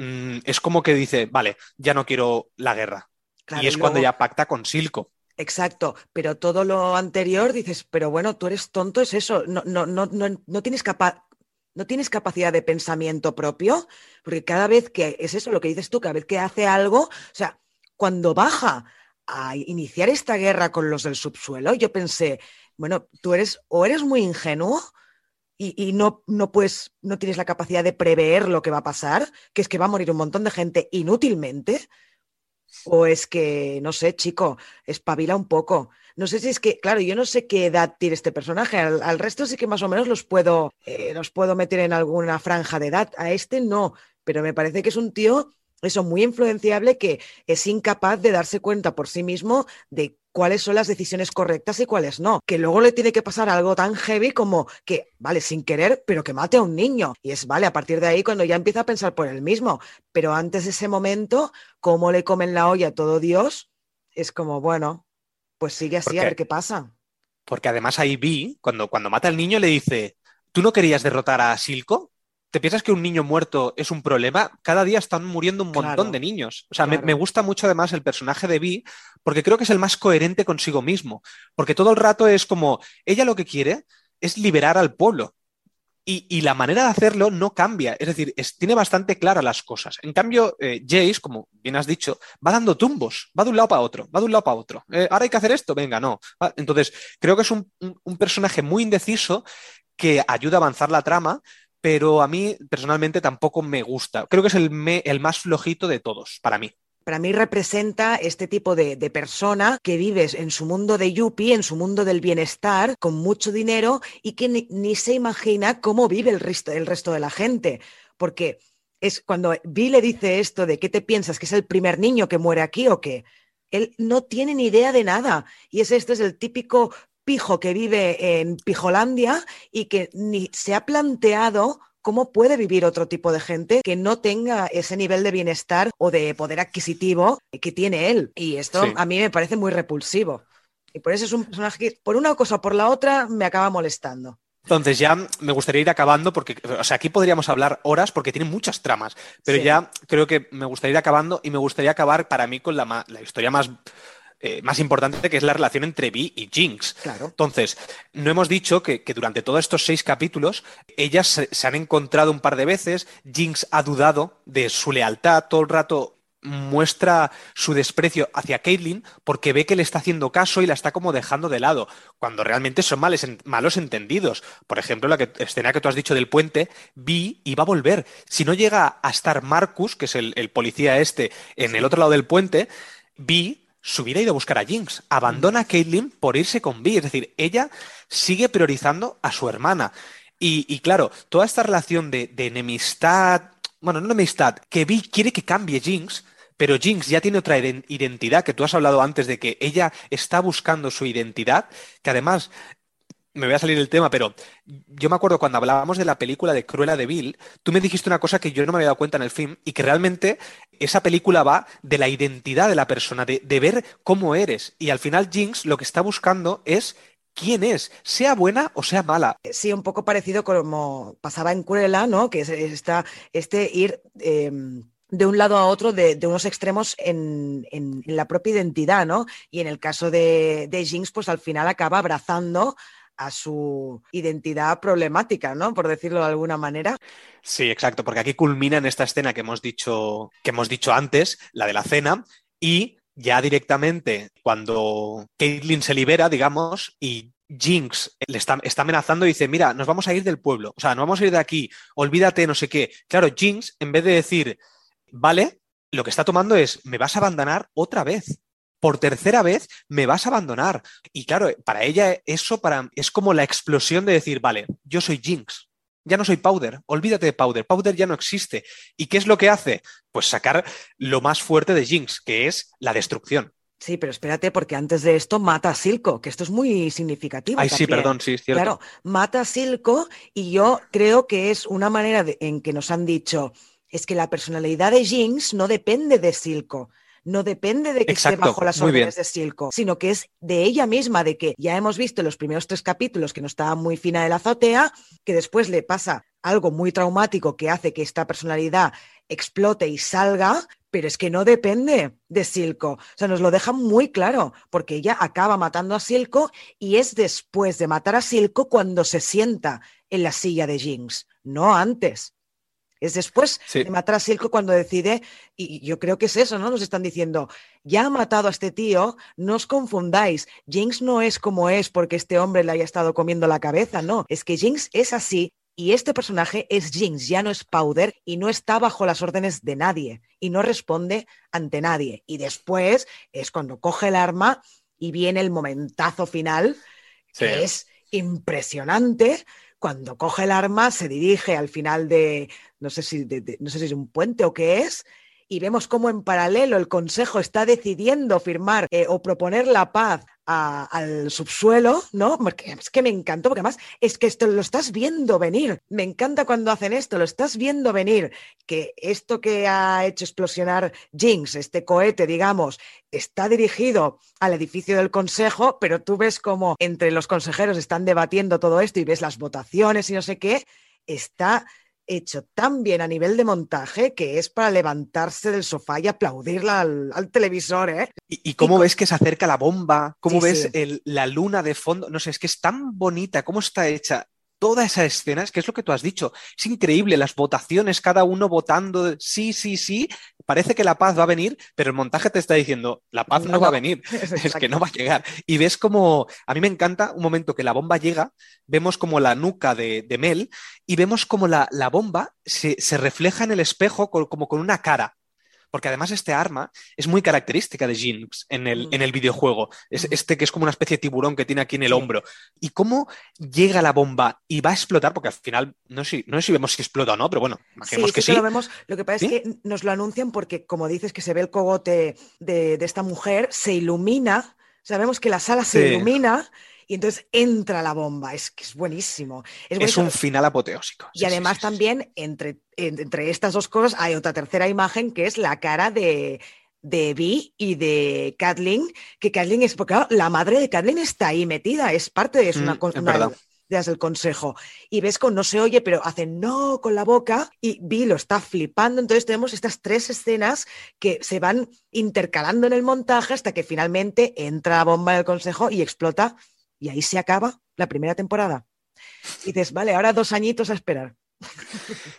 mmm, es como que dice, vale, ya no quiero la guerra. Claro, y es y luego... cuando ya pacta con Silco. Exacto, pero todo lo anterior dices, pero bueno, tú eres tonto, es eso, no, no, no, no, no tienes capa no tienes capacidad de pensamiento propio, porque cada vez que, es eso lo que dices tú, cada vez que hace algo, o sea, cuando baja a iniciar esta guerra con los del subsuelo, yo pensé, bueno, tú eres o eres muy ingenuo y, no, no, puedes, no tienes la capacidad de prever lo que va a pasar, que es que va a morir un montón de gente inútilmente, o es que, no sé, chico, espabila un poco. No sé si es que, claro, yo no sé qué edad tiene este personaje. Al, al resto sí que más o menos los puedo, eh, los puedo meter en alguna franja de edad. A este no, pero me parece que es un tío eso muy influenciable que es incapaz de darse cuenta por sí mismo de cuáles son las decisiones correctas y cuáles no. Que luego le tiene que pasar algo tan heavy como que, vale, sin querer, pero que mate a un niño. Y es, vale, a partir de ahí cuando ya empieza a pensar por él mismo. Pero antes de ese momento, cómo le comen la olla a todo Dios, es como, bueno, pues sigue así a ver qué pasa. Porque además ahí vi, cuando, cuando mata al niño, le dice, ¿tú no querías derrotar a Silco? ¿Te piensas que un niño muerto es un problema? Cada día están muriendo un montón Claro, de niños. O sea, claro. me, me gusta mucho además el personaje de Vi, porque creo que es el más coherente consigo mismo. Porque todo el rato es como, ella lo que quiere es liberar al pueblo. Y, y la manera de hacerlo no cambia. Es decir, es- tiene bastante claras las cosas. En cambio, eh, Jace, como bien has dicho, va dando tumbos, va de un lado para otro, va de un lado para otro. Eh, Ahora hay que hacer esto, venga, no. Entonces, creo que es un, un- un personaje muy indeciso que ayuda a avanzar la trama, pero a mí personalmente tampoco me gusta. Creo que es el, me- el más flojito de todos, para mí. Para mí representa este tipo de, persona que vives en su mundo de yuppie, en su mundo del bienestar, con mucho dinero y que ni, se imagina cómo vive el resto, resto de la gente. Porque es cuando Vi le dice esto de ¿qué te piensas? ¿Que es el primer niño que muere aquí o qué? Él no tiene ni idea de nada. Y es esto, es el típico pijo que vive en Pijolandia y que ni se ha planteado cómo puede vivir otro tipo de gente que no tenga ese nivel de bienestar o de poder adquisitivo que tiene él. Y esto a mí me parece muy repulsivo. Y por eso es un personaje que, por una cosa o por la otra, me acaba molestando. Entonces ya me gustaría ir acabando porque, o sea, aquí podríamos hablar horas porque tiene muchas tramas, pero ya creo que me gustaría ir acabando y me gustaría acabar para mí con la, la historia más eh, más importante, que es la relación entre Vi y Jinx. Claro. Entonces, no hemos dicho que, durante todos estos seis capítulos ellas se, han encontrado un par de veces, Jinx ha dudado de su lealtad, todo el rato muestra su desprecio hacia Caitlyn porque ve que le está haciendo caso y la está como dejando de lado, cuando realmente son males, malos entendidos. Por ejemplo, la escena que tú has dicho del puente, Vi iba a volver. Si no llega a estar Marcus, que es el, policía este, en el otro lado del puente, Vi su hubiera ido a buscar a Jinx. Abandona a Caitlyn por irse con Vi. Es decir, ella sigue priorizando a su hermana. Y, claro, toda esta relación de, enemistad, bueno, no enemistad, que Vi quiere que cambie Jinx, pero Jinx ya tiene otra identidad, que tú has hablado antes de que ella está buscando su identidad, que además me voy a salir el tema, pero yo me acuerdo cuando hablábamos de la película de Cruella de Vil, tú me dijiste una cosa que yo no me había dado cuenta en el film y que realmente esa película va de la identidad de la persona, de, ver cómo eres. Y al final Jinx lo que está buscando es quién es, sea buena o sea mala. Sí, un poco parecido como pasaba en Cruella, ¿no? Que es este ir... Em, de un lado a otro, de, unos extremos en, la propia identidad, ¿no? Y en el caso de, de Jinx, pues al final acaba abrazando a su identidad problemática, ¿no? Por decirlo de alguna manera. Sí, exacto, porque aquí culmina en esta escena que hemos dicho, que hemos dicho antes, la de la cena, y ya directamente cuando Caitlyn se libera, digamos, y Jinx le está, está, amenazando y dice, mira, nos vamos a ir del pueblo, o sea, nos vamos a ir de aquí, olvídate, no sé qué. Claro, Jinx, en vez de decir, vale, lo que está tomando es, me vas a abandonar otra vez por tercera vez me vas a abandonar. Y claro, para ella eso para, es como la explosión de decir, vale, yo soy Jinx, ya no soy Powder, olvídate de Powder, Powder ya no existe. ¿Y qué es lo que hace? Pues sacar lo más fuerte de Jinx, que es la destrucción. Sí, pero espérate, porque antes de esto mata a Silco, que esto es muy significativo. Ay, sí, perdón, sí, es cierto. Claro, mata a Silco y yo creo que es una manera en que nos han dicho, es que la personalidad de Jinx no depende de Silco, no depende de que esté bajo las órdenes de Silco, sino que es de ella misma, de que ya hemos visto en los primeros tres capítulos que no estaba muy fina de la azotea, que después le pasa algo muy traumático que hace que esta personalidad explote y salga, pero es que no depende de Silco. O sea, nos lo deja muy claro, porque ella acaba matando a Silco y es después de matar a Silco cuando se sienta en la silla de Jinx, no antes. Es después de matar a Silco cuando decide, y yo creo que es eso, ¿no? Nos están diciendo, ya ha matado a este tío, no os confundáis, Jinx no es como es porque este hombre le haya estado comiendo la cabeza, no, es que Jinx es así y este personaje es Jinx, ya no es Powder y no está bajo las órdenes de nadie y no responde ante nadie. Y después es cuando coge el arma y viene el momentazo final, que es impresionante, cuando coge el arma, se dirige al final de, no sé si, no sé si es un puente o qué es, y vemos cómo en paralelo el Consejo está decidiendo firmar eh, o proponer la paz al subsuelo, ¿no? Porque es que me encantó, porque además es que esto lo estás viendo venir. Me encanta cuando hacen esto, lo estás viendo venir. Que esto que ha hecho explosionar Jinx, este cohete, digamos, está dirigido al edificio del Consejo, pero tú ves cómo entre los consejeros están debatiendo todo esto y ves las votaciones y no sé qué. Está hecho tan bien a nivel de montaje que es para levantarse del sofá y aplaudirla al, televisor, ¿eh? ¿Y, cómo ves que se acerca la bomba? ¿Cómo ves la luna de fondo? No sé, es que es tan bonita, cómo está hecha toda esa escena, es que es lo que tú has dicho, es increíble, las votaciones, cada uno votando, sí, sí, sí, parece que la paz va a venir, pero el montaje te está diciendo, la paz no, va a venir, [LAUGHS] es que no va a llegar. Y ves como, a mí me encanta un momento que la bomba llega, vemos como la nuca de, Mel y vemos como la, bomba se, refleja en el espejo como con una cara porque además este arma es muy característica de Jinx en el, Mm. en el videojuego. Es Mm. este que es como una especie de tiburón que tiene aquí en el hombro. Y cómo llega la bomba y va a explotar, porque al final no sé, si- no sé si vemos si explota o no, pero bueno, Sí, imaginemos que sí que lo vemos. Lo que pasa ¿Sí? es que nos lo anuncian porque, como dices, que se ve el cogote de, de esta mujer, se ilumina. Sabemos que la sala se ilumina y entonces entra la bomba. Es que es buenísimo. Es, un final apoteósico. Y Sí, además sí, sí. también entre, en- entre estas dos cosas hay otra tercera imagen que es la cara de, de Vi y de Kathleen, que Kathleen es, porque claro, la madre de Kathleen está ahí metida, es parte de es una, Mm, es una las del consejo. Y ves con no se oye, pero hace no con la boca y Vi lo está flipando. Entonces tenemos estas tres escenas que se van intercalando en el montaje hasta que finalmente entra la bomba del consejo y explota. Y ahí se acaba la primera temporada. Y dices, vale, ahora dos añitos a esperar.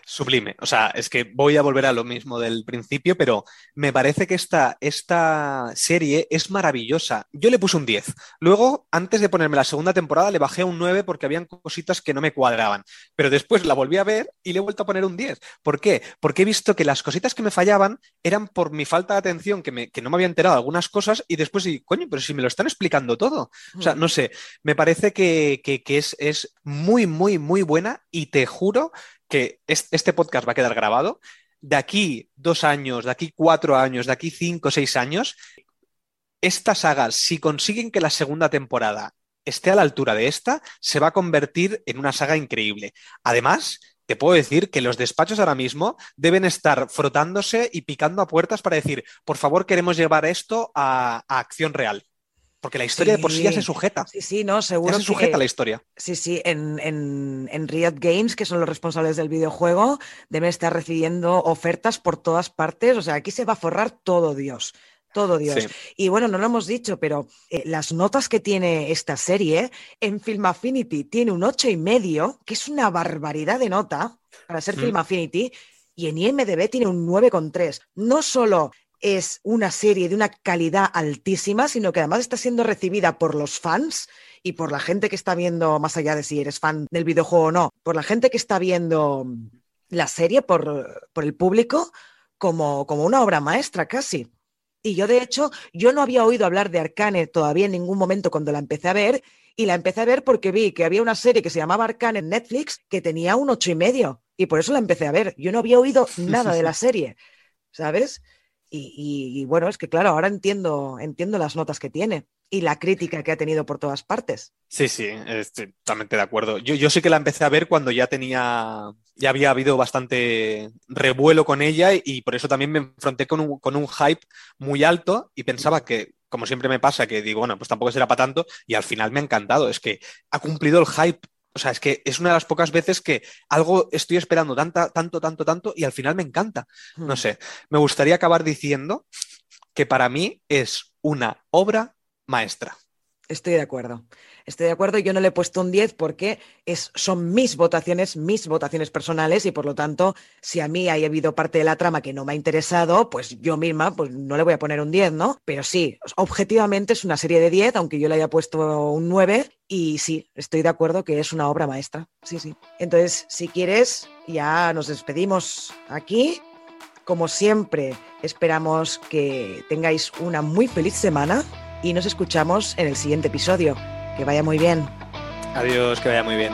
Sublime. O sea, es que voy a volver a lo mismo del principio, pero me parece que esta, esta serie es maravillosa. Yo le puse un 10. Luego, antes de ponerme la segunda temporada, le bajé un 9 porque habían cositas que no me cuadraban. Pero después la volví a ver y le he vuelto a poner un 10. ¿Por qué? Porque he visto que las cositas que me fallaban eran por mi falta de atención, que, me- que no me había enterado de algunas cosas, y después digo, coño, pero si me lo están explicando todo. O sea, no sé, me parece que, que- que es, es muy, muy, muy buena y te juro que es- este podcast va a quedar grabado. De aquí dos años, de aquí cuatro años, de aquí cinco, seis años, esta saga, si consiguen que la segunda temporada esté a la altura de esta, se va a convertir en una saga increíble. Además, te puedo decir que los despachos ahora mismo deben estar frotándose y picando a puertas para decir, por favor, queremos llevar esto a, a acción real. Porque la historia de por sí ya se sujeta. Sí, sí, no, Ya seguro se sujeta que... la historia. Sí, sí, en, en, en Riot Games, que son los responsables del videojuego, deben estar recibiendo ofertas por todas partes. O sea, aquí se va a forrar todo Dios. Todo Dios. Sí. Y bueno, no lo hemos dicho, pero eh, las notas que tiene esta serie, en Film Affinity tiene un ocho y medio, que es una barbaridad de nota para ser Mm. Film Affinity, y en IMDB tiene un 9,3. No solo es una serie de una calidad altísima, sino que además está siendo recibida por los fans y por la gente que está viendo, más allá de si eres fan del videojuego o no, por la gente que está viendo la serie, por, por el público, como, como una obra maestra casi. Y yo, de hecho, yo no había oído hablar de Arcane todavía en ningún momento cuando la empecé a ver, y la empecé a ver porque vi que había una serie que se llamaba Arcane en Netflix que tenía un ocho y medio, y por eso la empecé a ver. Yo no había oído nada de la serie, ¿sabes? Y, bueno, es que claro, ahora entiendo, entiendo las notas que tiene y la crítica que ha tenido por todas partes. Sí, sí, estoy totalmente de acuerdo. Yo, yo sí que la empecé a ver cuando ya tenía, ya había habido bastante revuelo con ella y, y por eso también me enfrenté con un, con un hype muy alto y pensaba que, como siempre me pasa, que digo, bueno, pues tampoco será para tanto y al final me ha encantado. Es que ha cumplido el hype. O sea, es que es una de las pocas veces que algo estoy esperando tanta, tanto, tanto, tanto y al final me encanta. No Hmm. sé, me gustaría acabar diciendo que para mí es una obra maestra. Estoy de acuerdo. Estoy de acuerdo. Yo no le he puesto un 10 porque es, son mis votaciones, mis votaciones personales y por lo tanto, si a mí ha habido parte de la trama que no me ha interesado, pues yo misma pues no le voy a poner un 10, ¿no? Pero sí, objetivamente es una serie de 10, aunque yo le haya puesto un 9 y sí, estoy de acuerdo que es una obra maestra. Sí, sí. Entonces, si quieres, ya nos despedimos aquí. Como siempre, esperamos que tengáis una muy feliz semana y nos escuchamos en el siguiente episodio. Que vaya muy bien. Adiós, que vaya muy bien.